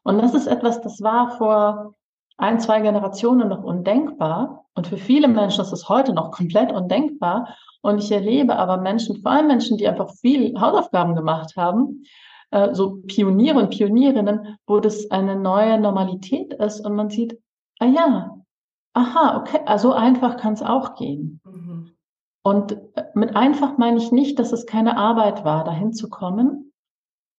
Und das ist etwas, das war vor ein, zwei Generationen noch undenkbar. Und für viele Menschen ist es heute noch komplett undenkbar. Und ich erlebe aber Menschen, vor allem Menschen, die einfach viel Hausaufgaben gemacht haben, äh, so Pioniere und Pionierinnen, wo das eine neue Normalität ist und man sieht, ah ja, aha, okay, also einfach kann es auch gehen. Mhm. Und äh, mit einfach meine ich nicht, dass es keine Arbeit war, dahin zu kommen.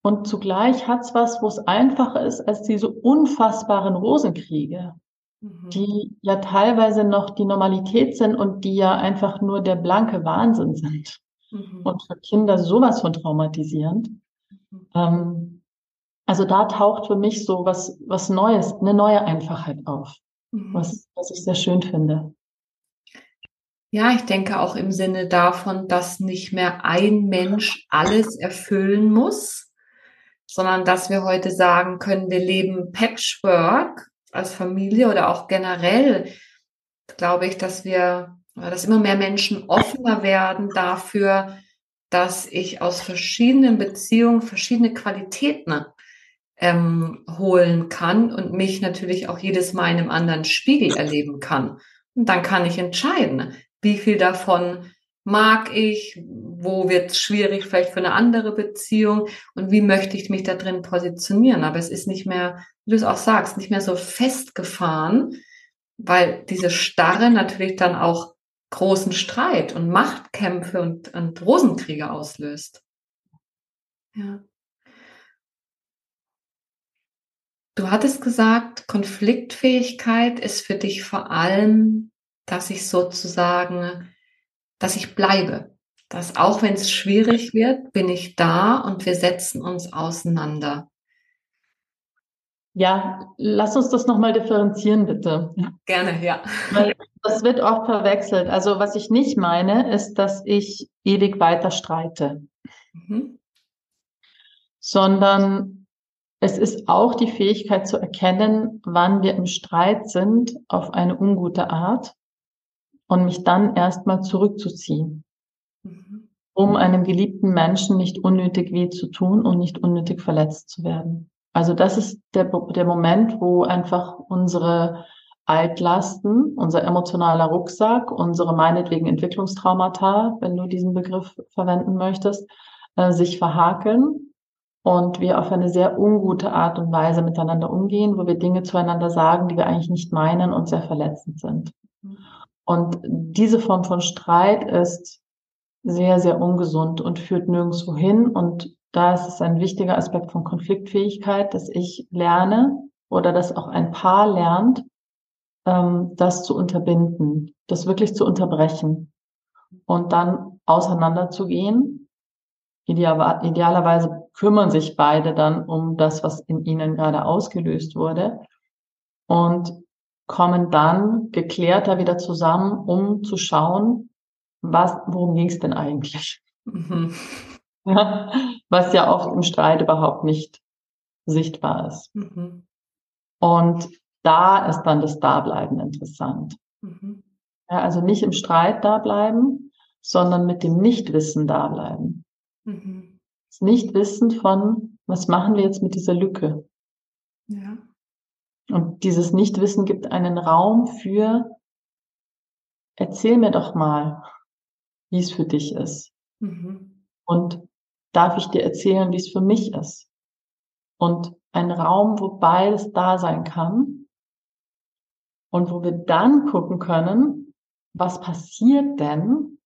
Und zugleich hat es was, wo es einfacher ist als diese unfassbaren Rosenkriege, mhm. die ja teilweise noch die Normalität sind und die ja einfach nur der blanke Wahnsinn sind. Mhm. Und für Kinder sowas von traumatisierend. Mhm. Ähm, also da taucht für mich so was, was Neues, eine neue Einfachheit auf, mhm. was, was ich sehr schön finde. Ja, ich denke auch im Sinne davon, dass nicht mehr ein Mensch alles erfüllen muss, sondern dass wir heute sagen können, wir leben Patchwork als Familie oder auch generell, glaube ich, dass wir, dass immer mehr Menschen offener werden dafür, dass ich aus verschiedenen Beziehungen verschiedene Qualitäten ähm, holen kann und mich natürlich auch jedes Mal in einem anderen Spiegel erleben kann. Und dann kann ich entscheiden, wie viel davon mag ich, wo wird es schwierig vielleicht für eine andere Beziehung und wie möchte ich mich da drin positionieren. Aber es ist nicht mehr, wie du es auch sagst, nicht mehr so festgefahren, weil diese Starre natürlich dann auch großen Streit und Machtkämpfe und, und Rosenkriege auslöst. Ja. Du hattest gesagt, Konfliktfähigkeit ist für dich vor allem, dass ich sozusagen, dass ich bleibe. Dass auch wenn es schwierig wird, bin ich da und wir setzen uns auseinander. Ja, lass uns das nochmal differenzieren, bitte. Gerne, ja. Weil das wird oft verwechselt. Also was ich nicht meine, ist, dass ich ewig weiter streite. Mhm. Sondern es ist auch die Fähigkeit zu erkennen, wann wir im Streit sind auf eine ungute Art und mich dann erstmal zurückzuziehen, mhm. um einem geliebten Menschen nicht unnötig weh zu tun und nicht unnötig verletzt zu werden. Also das ist der, der Moment, wo einfach unsere Altlasten, unser emotionaler Rucksack, unsere meinetwegen Entwicklungstraumata, wenn du diesen Begriff verwenden möchtest, äh, sich verhakeln und wir auf eine sehr ungute Art und Weise miteinander umgehen, wo wir Dinge zueinander sagen, die wir eigentlich nicht meinen und sehr verletzend sind. Und diese Form von Streit ist sehr, sehr ungesund und führt nirgendwo hin. Und da ist es ein wichtiger Aspekt von Konfliktfähigkeit, dass ich lerne oder dass auch ein Paar lernt, ähm, das zu unterbinden, das wirklich zu unterbrechen und dann auseinanderzugehen. Ideal, idealerweise kümmern sich beide dann um das, was in ihnen gerade ausgelöst wurde und kommen dann geklärter wieder zusammen, um zu schauen, was, worum ging es denn eigentlich? Mhm. Ja, was ja oft im Streit überhaupt nicht sichtbar ist. Mhm. Und da ist dann das Dableiben interessant. Mhm. Ja, also nicht im Streit dableiben, sondern mit dem Nichtwissen dableiben. Mhm. Das Nichtwissen von, was machen wir jetzt mit dieser Lücke? Ja. Und dieses Nichtwissen gibt einen Raum für, erzähl mir doch mal, wie es für dich ist. Mhm. Und darf ich dir erzählen, wie es für mich ist? Und ein Raum, wo beides da sein kann und wo wir dann gucken können, was passiert denn,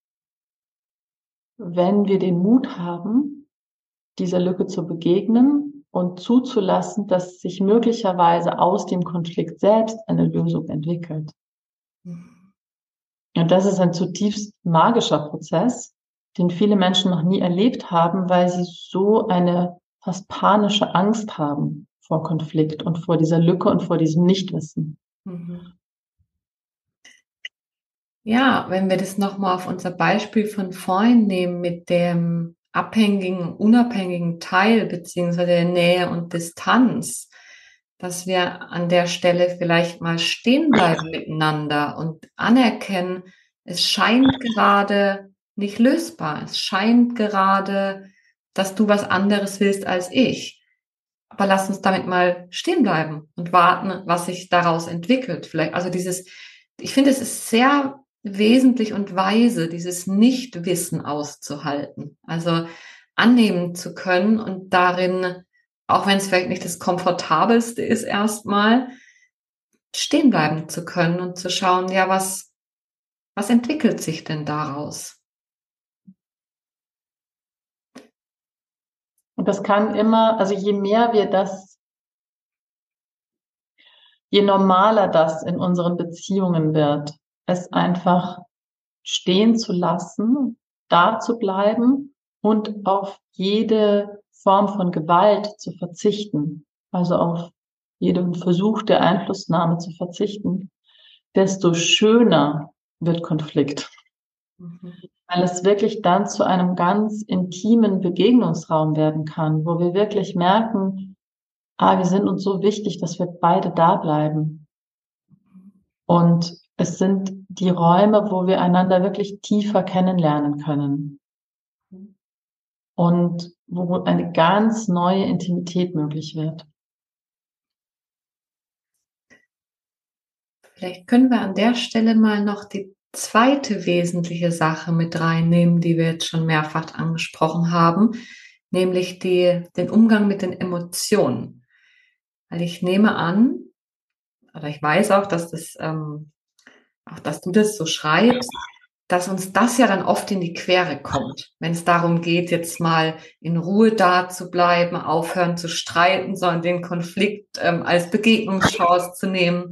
wenn wir den Mut haben, dieser Lücke zu begegnen und zuzulassen, dass sich möglicherweise aus dem Konflikt selbst eine Lösung entwickelt. Mhm. Und das ist ein zutiefst magischer Prozess, den viele Menschen noch nie erlebt haben, weil sie so eine fast panische Angst haben vor Konflikt und vor dieser Lücke und vor diesem Nichtwissen. Mhm. Ja, wenn wir das nochmal auf unser Beispiel von vorhin nehmen mit dem abhängigen, unabhängigen Teil beziehungsweise der Nähe und Distanz, dass wir an der Stelle vielleicht mal stehen bleiben miteinander und anerkennen, es scheint gerade nicht lösbar. Es scheint gerade, dass du was anderes willst als ich. Aber lass uns damit mal stehen bleiben und warten, was sich daraus entwickelt. Vielleicht, also dieses, ich finde, es ist sehr wesentlich und weise, dieses Nichtwissen auszuhalten. Also annehmen zu können und darin, auch wenn es vielleicht nicht das komfortabelste ist, erstmal stehen bleiben zu können und zu schauen, ja, was, was entwickelt sich denn daraus? Und das kann immer, also je mehr wir das, je normaler das in unseren Beziehungen wird, es einfach stehen zu lassen, da zu bleiben und auf jede Form von Gewalt zu verzichten, also auf jeden Versuch der Einflussnahme zu verzichten, desto schöner wird Konflikt. Mhm. Weil es wirklich dann zu einem ganz intimen Begegnungsraum werden kann, wo wir wirklich merken, ah, wir sind uns so wichtig, dass wir beide da bleiben. Und es sind die Räume, wo wir einander wirklich tiefer kennenlernen können. Und wo eine ganz neue Intimität möglich wird. Vielleicht können wir an der Stelle mal noch die zweite wesentliche Sache mit reinnehmen, die wir jetzt schon mehrfach angesprochen haben, nämlich die, den Umgang mit den Emotionen. Weil ich nehme an, oder ich weiß auch, dass das, ähm, auch dass du das so schreibst, dass uns das ja dann oft in die Quere kommt, wenn es darum geht, jetzt mal in Ruhe da zu bleiben, aufhören zu streiten, sondern den Konflikt ähm, als Begegnungschance zu nehmen.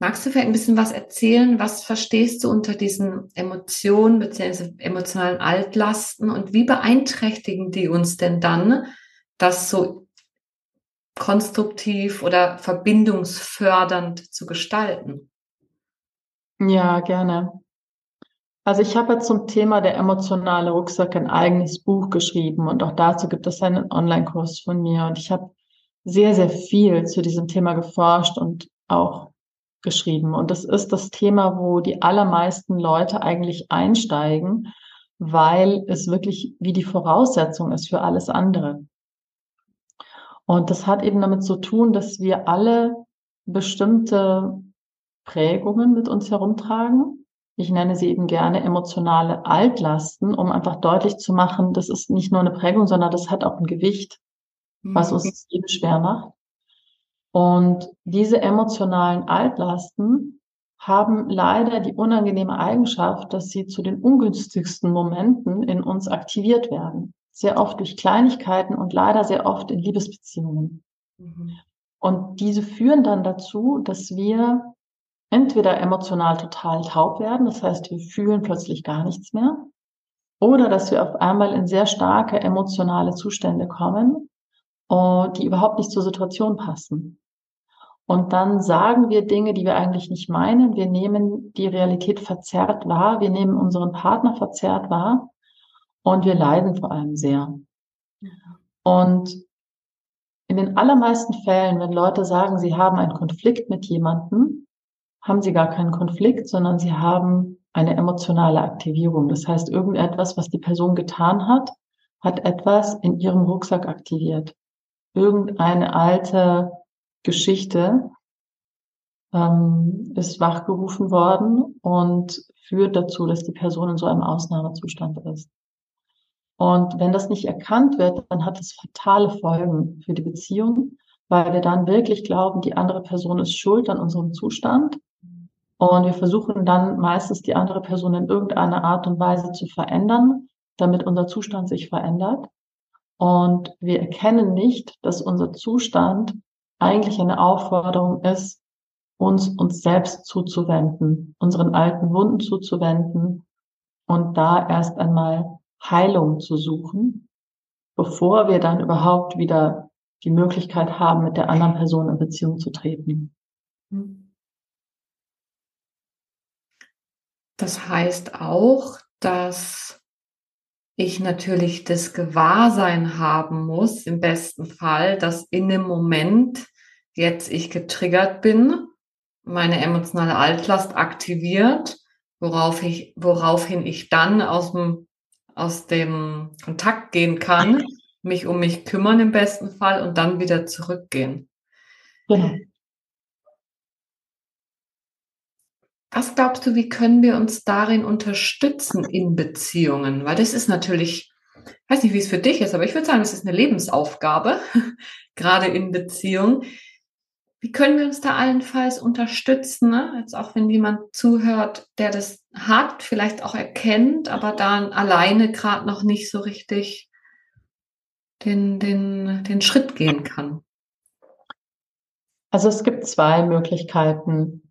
Magst du vielleicht ein bisschen was erzählen? Was verstehst du unter diesen Emotionen bzw. emotionalen Altlasten und wie beeinträchtigen die uns denn dann, das so konstruktiv oder verbindungsfördernd zu gestalten? Ja, gerne. Also ich habe zum Thema der emotionale Rucksack ein eigenes Buch geschrieben und auch dazu gibt es einen Online-Kurs von mir und ich habe sehr, sehr viel zu diesem Thema geforscht und auch geschrieben. Und das ist das Thema, wo die allermeisten Leute eigentlich einsteigen, weil es wirklich wie die Voraussetzung ist für alles andere. Und das hat eben damit zu tun, dass wir alle bestimmte Prägungen mit uns herumtragen. Ich nenne sie eben gerne emotionale Altlasten, um einfach deutlich zu machen, das ist nicht nur eine Prägung, sondern das hat auch ein Gewicht, was mhm. uns das Leben schwer macht. Und diese emotionalen Altlasten haben leider die unangenehme Eigenschaft, dass sie zu den ungünstigsten Momenten in uns aktiviert werden. Sehr oft durch Kleinigkeiten und leider sehr oft in Liebesbeziehungen. Mhm. Und diese führen dann dazu, dass wir entweder emotional total taub werden, das heißt, wir fühlen plötzlich gar nichts mehr, oder dass wir auf einmal in sehr starke emotionale Zustände kommen, die überhaupt nicht zur Situation passen. Und dann sagen wir Dinge, die wir eigentlich nicht meinen. Wir nehmen die Realität verzerrt wahr. Wir nehmen unseren Partner verzerrt wahr. Und wir leiden vor allem sehr. Und in den allermeisten Fällen, wenn Leute sagen, sie haben einen Konflikt mit jemandem, haben sie gar keinen Konflikt, sondern sie haben eine emotionale Aktivierung. Das heißt, irgendetwas, was die Person getan hat, hat etwas in ihrem Rucksack aktiviert. Irgendeine alte Geschichte ähm, ist wachgerufen worden und führt dazu, dass die Person in so einem Ausnahmezustand ist. Und wenn das nicht erkannt wird, dann hat es fatale Folgen für die Beziehung, weil wir dann wirklich glauben, die andere Person ist schuld an unserem Zustand. Und wir versuchen dann meistens die andere Person in irgendeiner Art und Weise zu verändern, damit unser Zustand sich verändert. Und wir erkennen nicht, dass unser Zustand eigentlich eine Aufforderung ist, uns uns selbst zuzuwenden, unseren alten Wunden zuzuwenden und da erst einmal Heilung zu suchen, bevor wir dann überhaupt wieder die Möglichkeit haben, mit der anderen Person in Beziehung zu treten. Das heißt auch, dass ich natürlich das Gewahrsein haben muss, im besten Fall, dass in dem Moment jetzt ich getriggert bin, meine emotionale Altlast aktiviert, worauf ich, woraufhin ich dann aus dem, aus dem Kontakt gehen kann, mich um mich kümmern im besten Fall und dann wieder zurückgehen. Genau. Was glaubst du, wie können wir uns darin unterstützen in Beziehungen? Weil das ist natürlich, ich weiß nicht, wie es für dich ist, aber ich würde sagen, es ist eine Lebensaufgabe, gerade in Beziehungen. Wie können wir uns da allenfalls unterstützen? Ne? Jetzt auch wenn jemand zuhört, der das hat, vielleicht auch erkennt, aber dann alleine gerade noch nicht so richtig den, den, den Schritt gehen kann. Also es gibt zwei Möglichkeiten,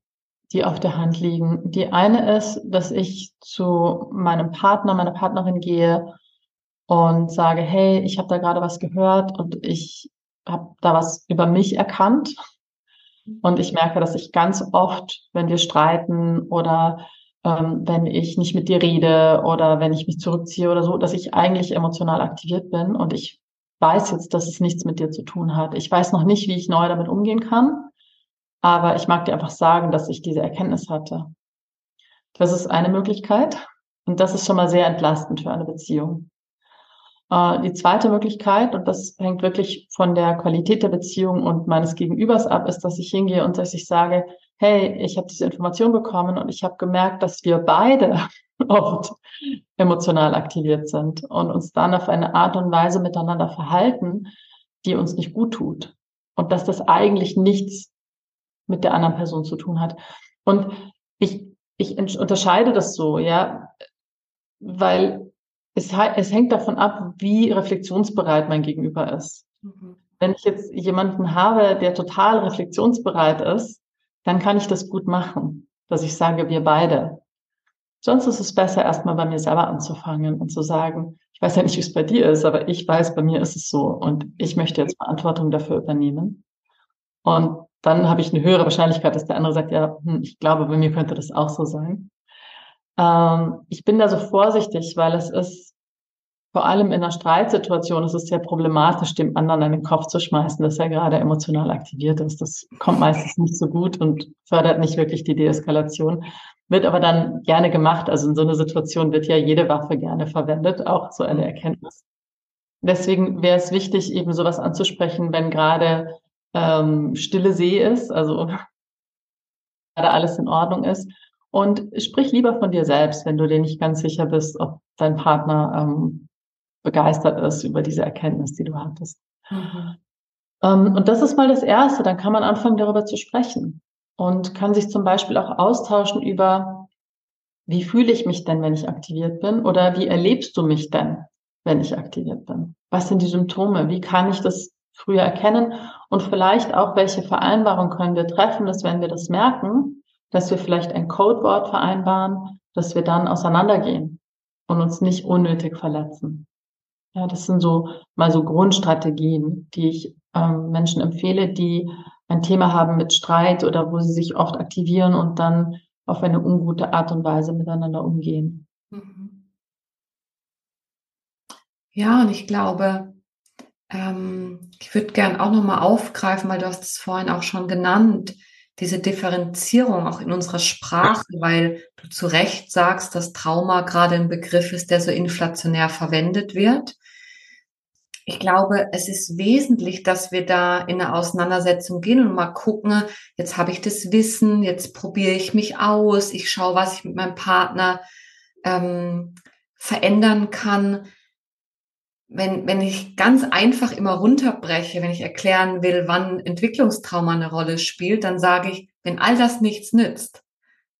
die auf der Hand liegen. Die eine ist, dass ich zu meinem Partner, meiner Partnerin gehe und sage, hey, ich habe da gerade was gehört und ich habe da was über mich erkannt. Und ich merke, dass ich ganz oft, wenn wir streiten oder ähm, wenn ich nicht mit dir rede oder wenn ich mich zurückziehe oder so, dass ich eigentlich emotional aktiviert bin und ich weiß jetzt, dass es nichts mit dir zu tun hat. Ich weiß noch nicht, wie ich neu damit umgehen kann, aber ich mag dir einfach sagen, dass ich diese Erkenntnis hatte. Das ist eine Möglichkeit und das ist schon mal sehr entlastend für eine Beziehung. Äh, die zweite Möglichkeit, und das hängt wirklich von der Qualität der Beziehung und meines Gegenübers ab, ist, dass ich hingehe und dass ich sage, hey, ich habe diese Information bekommen und ich habe gemerkt, dass wir beide oft emotional aktiviert sind und uns dann auf eine Art und Weise miteinander verhalten, die uns nicht gut tut. Und dass das eigentlich nichts mit der anderen Person zu tun hat. Und ich, ich unterscheide das so, ja, weil es, es hängt davon ab, wie reflexionsbereit mein Gegenüber ist. Mhm. Wenn ich jetzt jemanden habe, der total reflexionsbereit ist, dann kann ich das gut machen, dass ich sage, wir beide. Sonst ist es besser, erstmal bei mir selber anzufangen und zu sagen, ich weiß ja nicht, wie es bei dir ist, aber ich weiß, bei mir ist es so und ich möchte jetzt Verantwortung dafür übernehmen. Und dann habe ich eine höhere Wahrscheinlichkeit, dass der andere sagt, ja, hm, ich glaube, bei mir könnte das auch so sein. Ähm, ich bin da so vorsichtig, weil es ist vor allem in einer Streitsituation ist es sehr problematisch, dem anderen einen Kopf zu schmeißen, dass er gerade emotional aktiviert ist. Das kommt meistens nicht so gut und fördert nicht wirklich die Deeskalation. Wird aber dann gerne gemacht. Also in so einer Situation wird ja jede Waffe gerne verwendet, auch so eine Erkenntnis. Deswegen wäre es wichtig, eben sowas anzusprechen, wenn gerade ähm, stille See ist, also gerade alles in Ordnung ist und sprich lieber von dir selbst, wenn du dir nicht ganz sicher bist, ob dein Partner ähm, begeistert ist über diese Erkenntnis, die du hattest. Mhm. Ähm, und das ist mal das Erste. Dann kann man anfangen, darüber zu sprechen und kann sich zum Beispiel auch austauschen über, wie fühle ich mich denn, wenn ich aktiviert bin? Oder wie erlebst du mich denn, wenn ich aktiviert bin? Was sind die Symptome? Wie kann ich das früher erkennen? Und vielleicht auch, welche Vereinbarung können wir treffen, dass wenn wir das merken, dass wir vielleicht ein Codewort vereinbaren, dass wir dann auseinandergehen und uns nicht unnötig verletzen. Ja, das sind so mal so Grundstrategien, die ich ähm, Menschen empfehle, die ein Thema haben mit Streit oder wo sie sich oft aktivieren und dann auf eine ungute Art und Weise miteinander umgehen. Mhm. Ja, und ich glaube, ähm, ich würde gern auch nochmal aufgreifen, weil du hast es vorhin auch schon genannt, diese Differenzierung auch in unserer Sprache, weil du zu Recht sagst, dass Trauma gerade ein Begriff ist, der so inflationär verwendet wird. Ich glaube, es ist wesentlich, dass wir da in eine Auseinandersetzung gehen und mal gucken, jetzt habe ich das Wissen, jetzt probiere ich mich aus, ich schaue, was ich mit meinem Partner ähm, verändern kann wenn, wenn ich ganz einfach immer runterbreche, wenn ich erklären will, wann Entwicklungstrauma eine Rolle spielt, dann sage ich, wenn all das nichts nützt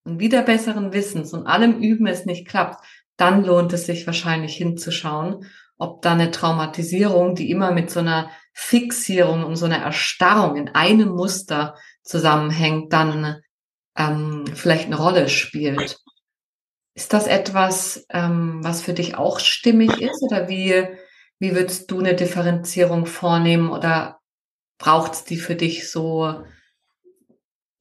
und wieder besseren Wissens und allem Üben es nicht klappt, dann lohnt es sich wahrscheinlich hinzuschauen, ob da eine Traumatisierung, die immer mit so einer Fixierung und so einer Erstarrung in einem Muster zusammenhängt, dann ähm, vielleicht eine Rolle spielt. Ist das etwas, ähm, was für dich auch stimmig ist oder wie wie würdest du eine Differenzierung vornehmen oder braucht es die für dich so,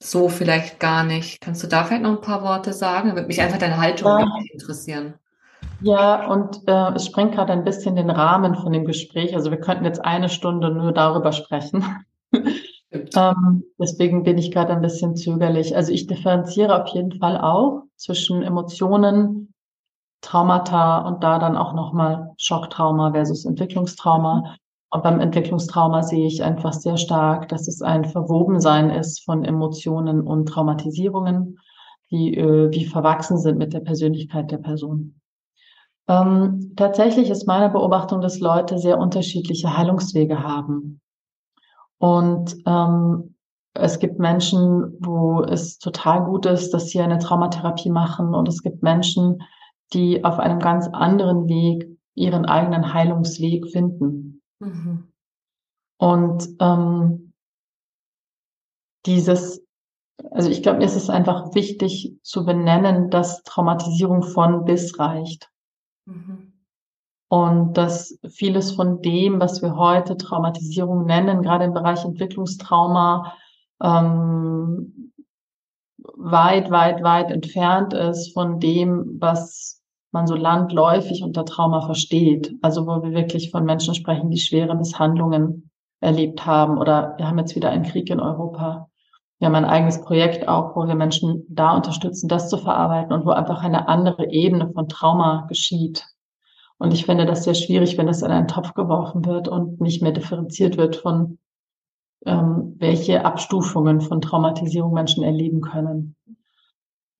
so vielleicht gar nicht? Kannst du da vielleicht noch ein paar Worte sagen? Würde mich einfach deine Haltung ja. interessieren. Ja, und äh, es sprengt gerade ein bisschen den Rahmen von dem Gespräch. Also wir könnten jetzt eine Stunde nur darüber sprechen. ähm, deswegen bin ich gerade ein bisschen zögerlich. Also ich differenziere auf jeden Fall auch zwischen Emotionen, Traumata und da dann auch nochmal Schocktrauma versus Entwicklungstrauma. Und beim Entwicklungstrauma sehe ich einfach sehr stark, dass es ein Verwobensein ist von Emotionen und Traumatisierungen, die äh, wie verwachsen sind mit der Persönlichkeit der Person. Ähm, tatsächlich ist meine Beobachtung, dass Leute sehr unterschiedliche Heilungswege haben. Und ähm, es gibt Menschen, wo es total gut ist, dass sie eine Traumatherapie machen. Und es gibt Menschen, die auf einem ganz anderen Weg ihren eigenen Heilungsweg finden. Mhm. Und ähm, dieses, also ich glaube, es ist einfach wichtig zu benennen, dass Traumatisierung von bis reicht. Mhm. Und dass vieles von dem, was wir heute Traumatisierung nennen, gerade im Bereich Entwicklungstrauma, ähm, weit, weit, weit entfernt ist von dem, was man so landläufig unter Trauma versteht. Also wo wir wirklich von Menschen sprechen, die schwere Misshandlungen erlebt haben. Oder wir haben jetzt wieder einen Krieg in Europa. Wir haben ein eigenes Projekt auch, wo wir Menschen da unterstützen, das zu verarbeiten und wo einfach eine andere Ebene von Trauma geschieht. Und ich finde das sehr schwierig, wenn das in einen Topf geworfen wird und nicht mehr differenziert wird von, ähm, welche Abstufungen von Traumatisierung Menschen erleben können.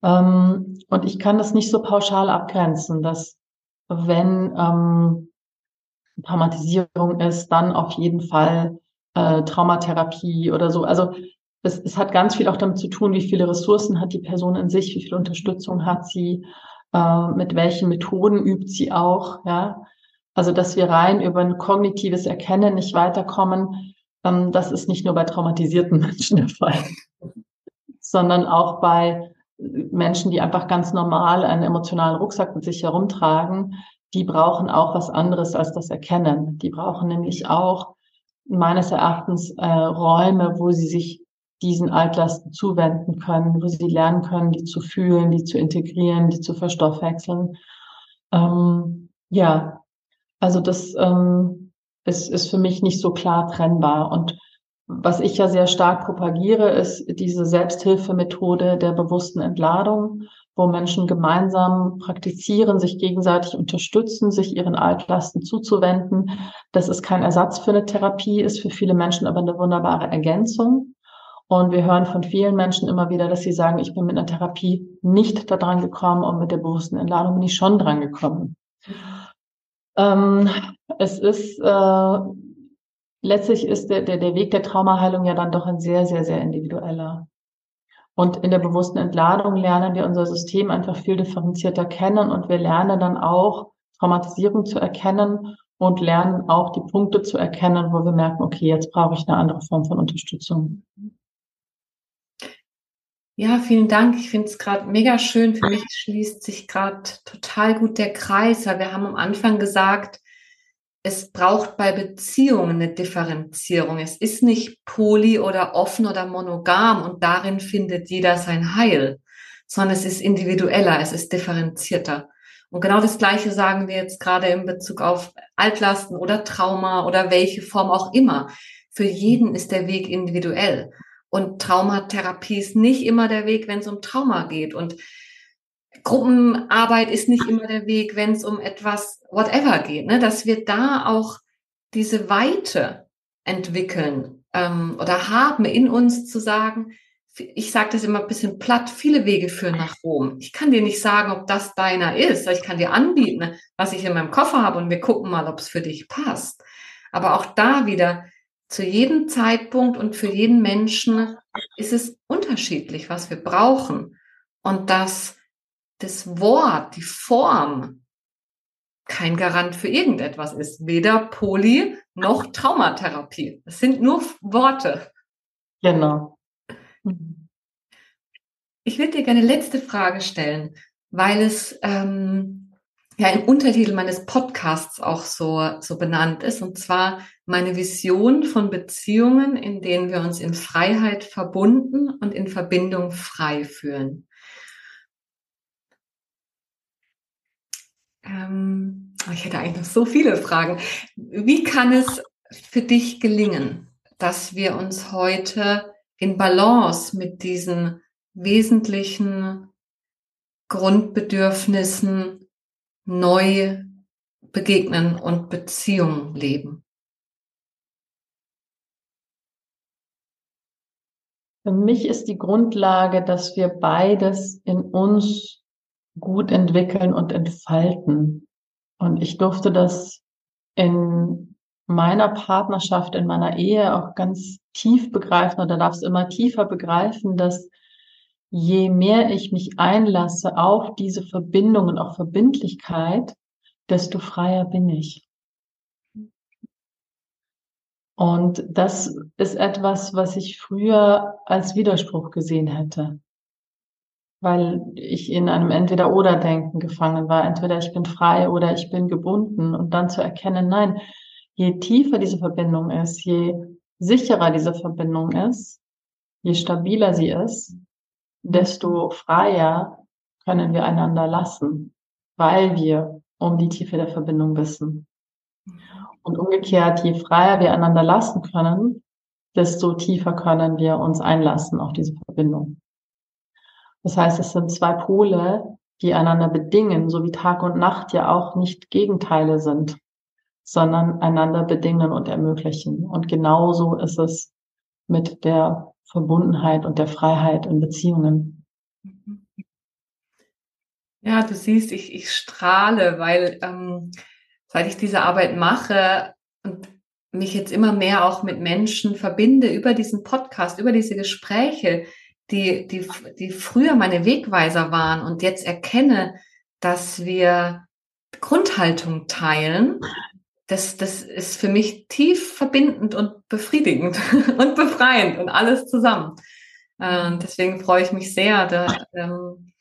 Ähm, und ich kann das nicht so pauschal abgrenzen, dass wenn ähm, Traumatisierung ist, dann auf jeden Fall äh, Traumatherapie oder so. Also es, es hat ganz viel auch damit zu tun, wie viele Ressourcen hat die Person in sich, wie viel Unterstützung hat sie, äh, mit welchen Methoden übt sie auch, ja. Also, dass wir rein über ein kognitives Erkennen nicht weiterkommen, ähm, das ist nicht nur bei traumatisierten Menschen der Fall, sondern auch bei Menschen, die einfach ganz normal einen emotionalen Rucksack mit sich herumtragen, die brauchen auch was anderes als das Erkennen. Die brauchen nämlich auch meines Erachtens äh, Räume, wo sie sich diesen Altlasten zuwenden können, wo sie lernen können, die zu fühlen, die zu integrieren, die zu verstoffwechseln. Ähm, ja, also das ähm, ist, ist für mich nicht so klar trennbar. Und was ich ja sehr stark propagiere, ist diese Selbsthilfemethode der bewussten Entladung, wo Menschen gemeinsam praktizieren, sich gegenseitig unterstützen, sich ihren Altlasten zuzuwenden. Das ist kein Ersatz für eine Therapie, ist für viele Menschen aber eine wunderbare Ergänzung. Und wir hören von vielen Menschen immer wieder, dass sie sagen, ich bin mit einer Therapie nicht da dran gekommen und mit der bewussten Entladung bin ich schon dran gekommen. Ähm, es ist äh, letztlich ist der, der, der Weg der Traumaheilung ja dann doch ein sehr, sehr, sehr individueller. Und in der bewussten Entladung lernen wir unser System einfach viel differenzierter kennen und wir lernen dann auch Traumatisierung zu erkennen und lernen auch die Punkte zu erkennen, wo wir merken, okay, jetzt brauche ich eine andere Form von Unterstützung. Ja, vielen Dank. Ich finde es gerade mega schön. Für mich schließt sich gerade total gut der Kreis. Weil wir haben am Anfang gesagt, es braucht bei Beziehungen eine Differenzierung. Es ist nicht poly oder offen oder monogam und darin findet jeder sein Heil, sondern es ist individueller, es ist differenzierter. Und genau das Gleiche sagen wir jetzt gerade in Bezug auf Altlasten oder Trauma oder welche Form auch immer. Für jeden ist der Weg individuell. Und Traumatherapie ist nicht immer der Weg, wenn es um Trauma geht. Und Gruppenarbeit ist nicht immer der Weg, wenn es um etwas whatever geht. Ne? Dass wir da auch diese Weite entwickeln ähm, oder haben in uns zu sagen, ich sage das immer ein bisschen platt, viele Wege führen nach Rom. Ich kann dir nicht sagen, ob das deiner ist. Ich kann dir anbieten, was ich in meinem Koffer habe und wir gucken mal, ob es für dich passt. Aber auch da wieder zu jedem Zeitpunkt und für jeden Menschen ist es unterschiedlich, was wir brauchen. Und dass das Wort, die Form kein Garant für irgendetwas ist. Weder Poly noch Traumatherapie. Es sind nur Worte. Genau. Ich würde dir gerne eine letzte Frage stellen, weil es ähm, ja im Untertitel meines Podcasts auch so, so benannt ist, und zwar meine Vision von Beziehungen, in denen wir uns in Freiheit verbunden und in Verbindung frei fühlen. Ähm, ich hätte eigentlich noch so viele Fragen. Wie kann es für dich gelingen, dass wir uns heute in Balance mit diesen wesentlichen Grundbedürfnissen neu begegnen und Beziehungen leben? Für mich ist die Grundlage, dass wir beides in uns gut entwickeln und entfalten. Und ich durfte das in meiner Partnerschaft, in meiner Ehe auch ganz tief begreifen oder darf es immer tiefer begreifen, dass je mehr ich mich einlasse auf diese Verbindung und auch Verbindlichkeit, desto freier bin ich. Und das ist etwas, was ich früher als Widerspruch gesehen hätte. Weil ich in einem Entweder-Oder-Denken gefangen war. Entweder ich bin frei oder ich bin gebunden. Und dann zu erkennen, nein, je tiefer diese Verbindung ist, je sicherer diese Verbindung ist, je stabiler sie ist, desto freier können wir einander lassen, weil wir um die Tiefe der Verbindung wissen. Und umgekehrt, je freier wir einander lassen können, desto tiefer können wir uns einlassen auf diese Verbindung. Das heißt, es sind zwei Pole, die einander bedingen, so wie Tag und Nacht ja auch nicht Gegenteile sind, sondern einander bedingen und ermöglichen. Und genauso ist es mit der Verbundenheit und der Freiheit in Beziehungen. Ja, du siehst, ich, ich strahle, weil ähm, seit ich diese Arbeit mache und mich jetzt immer mehr auch mit Menschen verbinde über diesen Podcast, über diese Gespräche, die, die, die früher meine Wegweiser waren und jetzt erkenne, dass wir Grundhaltung teilen, das, das ist für mich tief verbindend und befriedigend und befreiend und alles zusammen. Und deswegen freue ich mich sehr, da, ähm,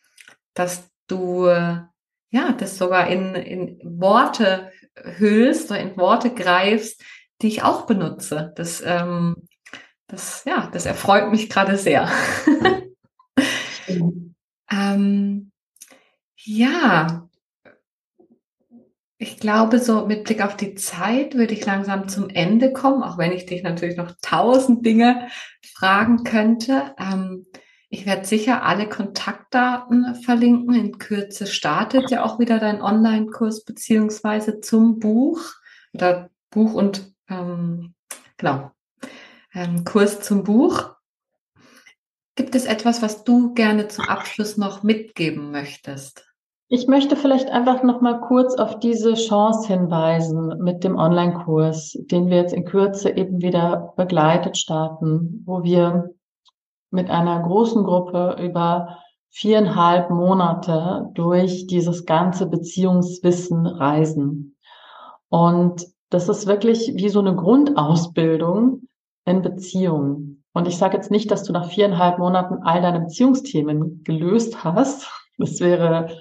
dass du ja das sogar in, in Worte hüllst oder in Worte greifst, die ich auch benutze. Das, ähm, das, ja, das erfreut mich gerade sehr. ähm, ja, ich glaube, so mit Blick auf die Zeit würde ich langsam zum Ende kommen, auch wenn ich dich natürlich noch tausend Dinge fragen könnte. Ähm, ich werde sicher alle Kontaktdaten verlinken. In Kürze startet ja auch wieder dein Online-Kurs beziehungsweise zum Buch oder Buch und ähm, genau ähm, Kurs zum Buch. Gibt es etwas, was du gerne zum Abschluss noch mitgeben möchtest? Ich möchte vielleicht einfach noch mal kurz auf diese Chance hinweisen mit dem Online-Kurs, den wir jetzt in Kürze eben wieder begleitet starten, wo wir mit einer großen Gruppe über viereinhalb Monate durch dieses ganze Beziehungswissen reisen. Und das ist wirklich wie so eine Grundausbildung in Beziehungen. Und ich sage jetzt nicht, dass du nach viereinhalb Monaten all deine Beziehungsthemen gelöst hast. Das wäre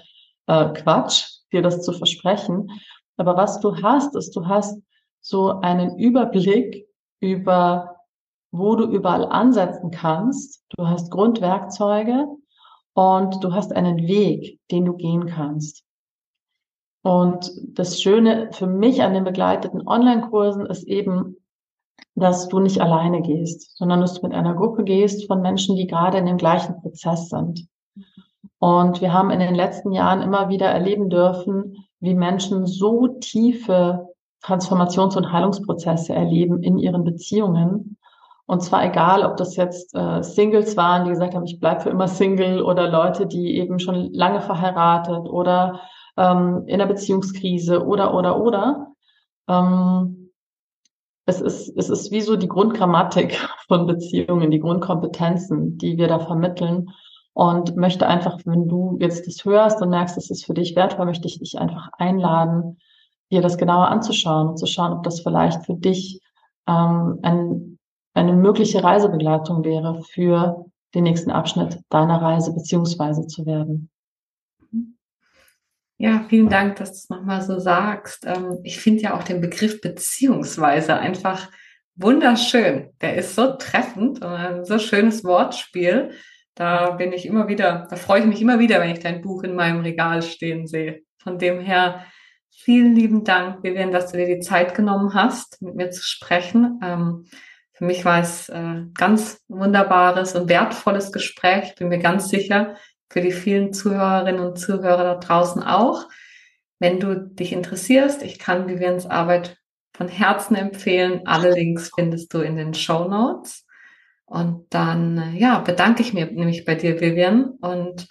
äh, Quatsch, dir das zu versprechen. Aber was du hast, ist, du hast so einen Überblick über wo du überall ansetzen kannst. Du hast Grundwerkzeuge und du hast einen Weg, den du gehen kannst. Und das Schöne für mich an den begleiteten Online-Kursen ist eben, dass du nicht alleine gehst, sondern dass du mit einer Gruppe gehst von Menschen, die gerade in dem gleichen Prozess sind. Und wir haben in den letzten Jahren immer wieder erleben dürfen, wie Menschen so tiefe Transformations- und Heilungsprozesse erleben in ihren Beziehungen, und zwar egal, ob das jetzt äh, Singles waren, die gesagt haben, ich bleibe für immer Single oder Leute, die eben schon lange verheiratet oder ähm, in einer Beziehungskrise oder, oder, oder. Ähm, es ist, es ist wie so die Grundgrammatik von Beziehungen, die Grundkompetenzen, die wir da vermitteln. Und möchte einfach, wenn du jetzt das hörst und merkst, es ist für dich wertvoll, möchte ich dich einfach einladen, dir das genauer anzuschauen und zu schauen, ob das vielleicht für dich ähm, ein eine mögliche Reisebegleitung wäre für den nächsten Abschnitt deiner Reise beziehungsweise zu werden. Ja, vielen Dank, dass du es nochmal so sagst. Ähm, ich finde ja auch den Begriff beziehungsweise einfach wunderschön. Der ist so treffend und ein so schönes Wortspiel. Da bin ich immer wieder, da freue ich mich immer wieder, wenn ich dein Buch in meinem Regal stehen sehe. Von dem her, vielen lieben Dank, Vivian, dass du dir die Zeit genommen hast, mit mir zu sprechen. Ähm, für mich war es äh, ganz wunderbares und wertvolles Gespräch. Ich bin mir ganz sicher, für die vielen Zuhörerinnen und Zuhörer da draußen auch. Wenn du dich interessierst, ich kann Vivians Arbeit von Herzen empfehlen. Alle Links findest du in den Show Notes. Und dann, äh, ja, bedanke ich mich nämlich bei dir, Vivian, und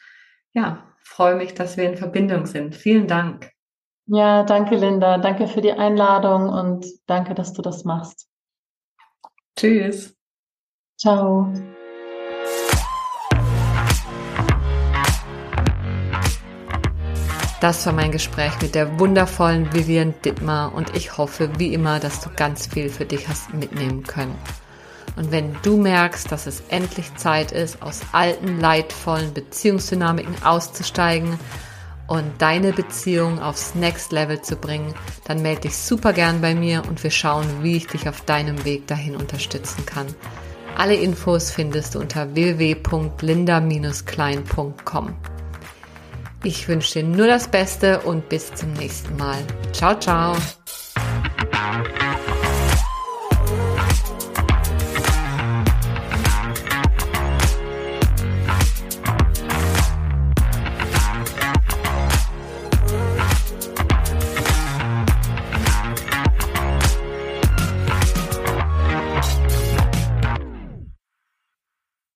ja, freue mich, dass wir in Verbindung sind. Vielen Dank. Ja, danke, Linda. Danke für die Einladung und danke, dass du das machst. Tschüss. Ciao. Das war mein Gespräch mit der wundervollen Vivian Dittmar und ich hoffe wie immer, dass du ganz viel für dich hast mitnehmen können. Und wenn du merkst, dass es endlich Zeit ist, aus alten, leidvollen Beziehungsdynamiken auszusteigen und deine Beziehung aufs Next Level zu bringen, dann melde dich super gern bei mir und wir schauen, wie ich dich auf deinem Weg dahin unterstützen kann. Alle Infos findest du unter www.linda-klein.com. Ich wünsche dir nur das Beste und bis zum nächsten Mal. Ciao, ciao.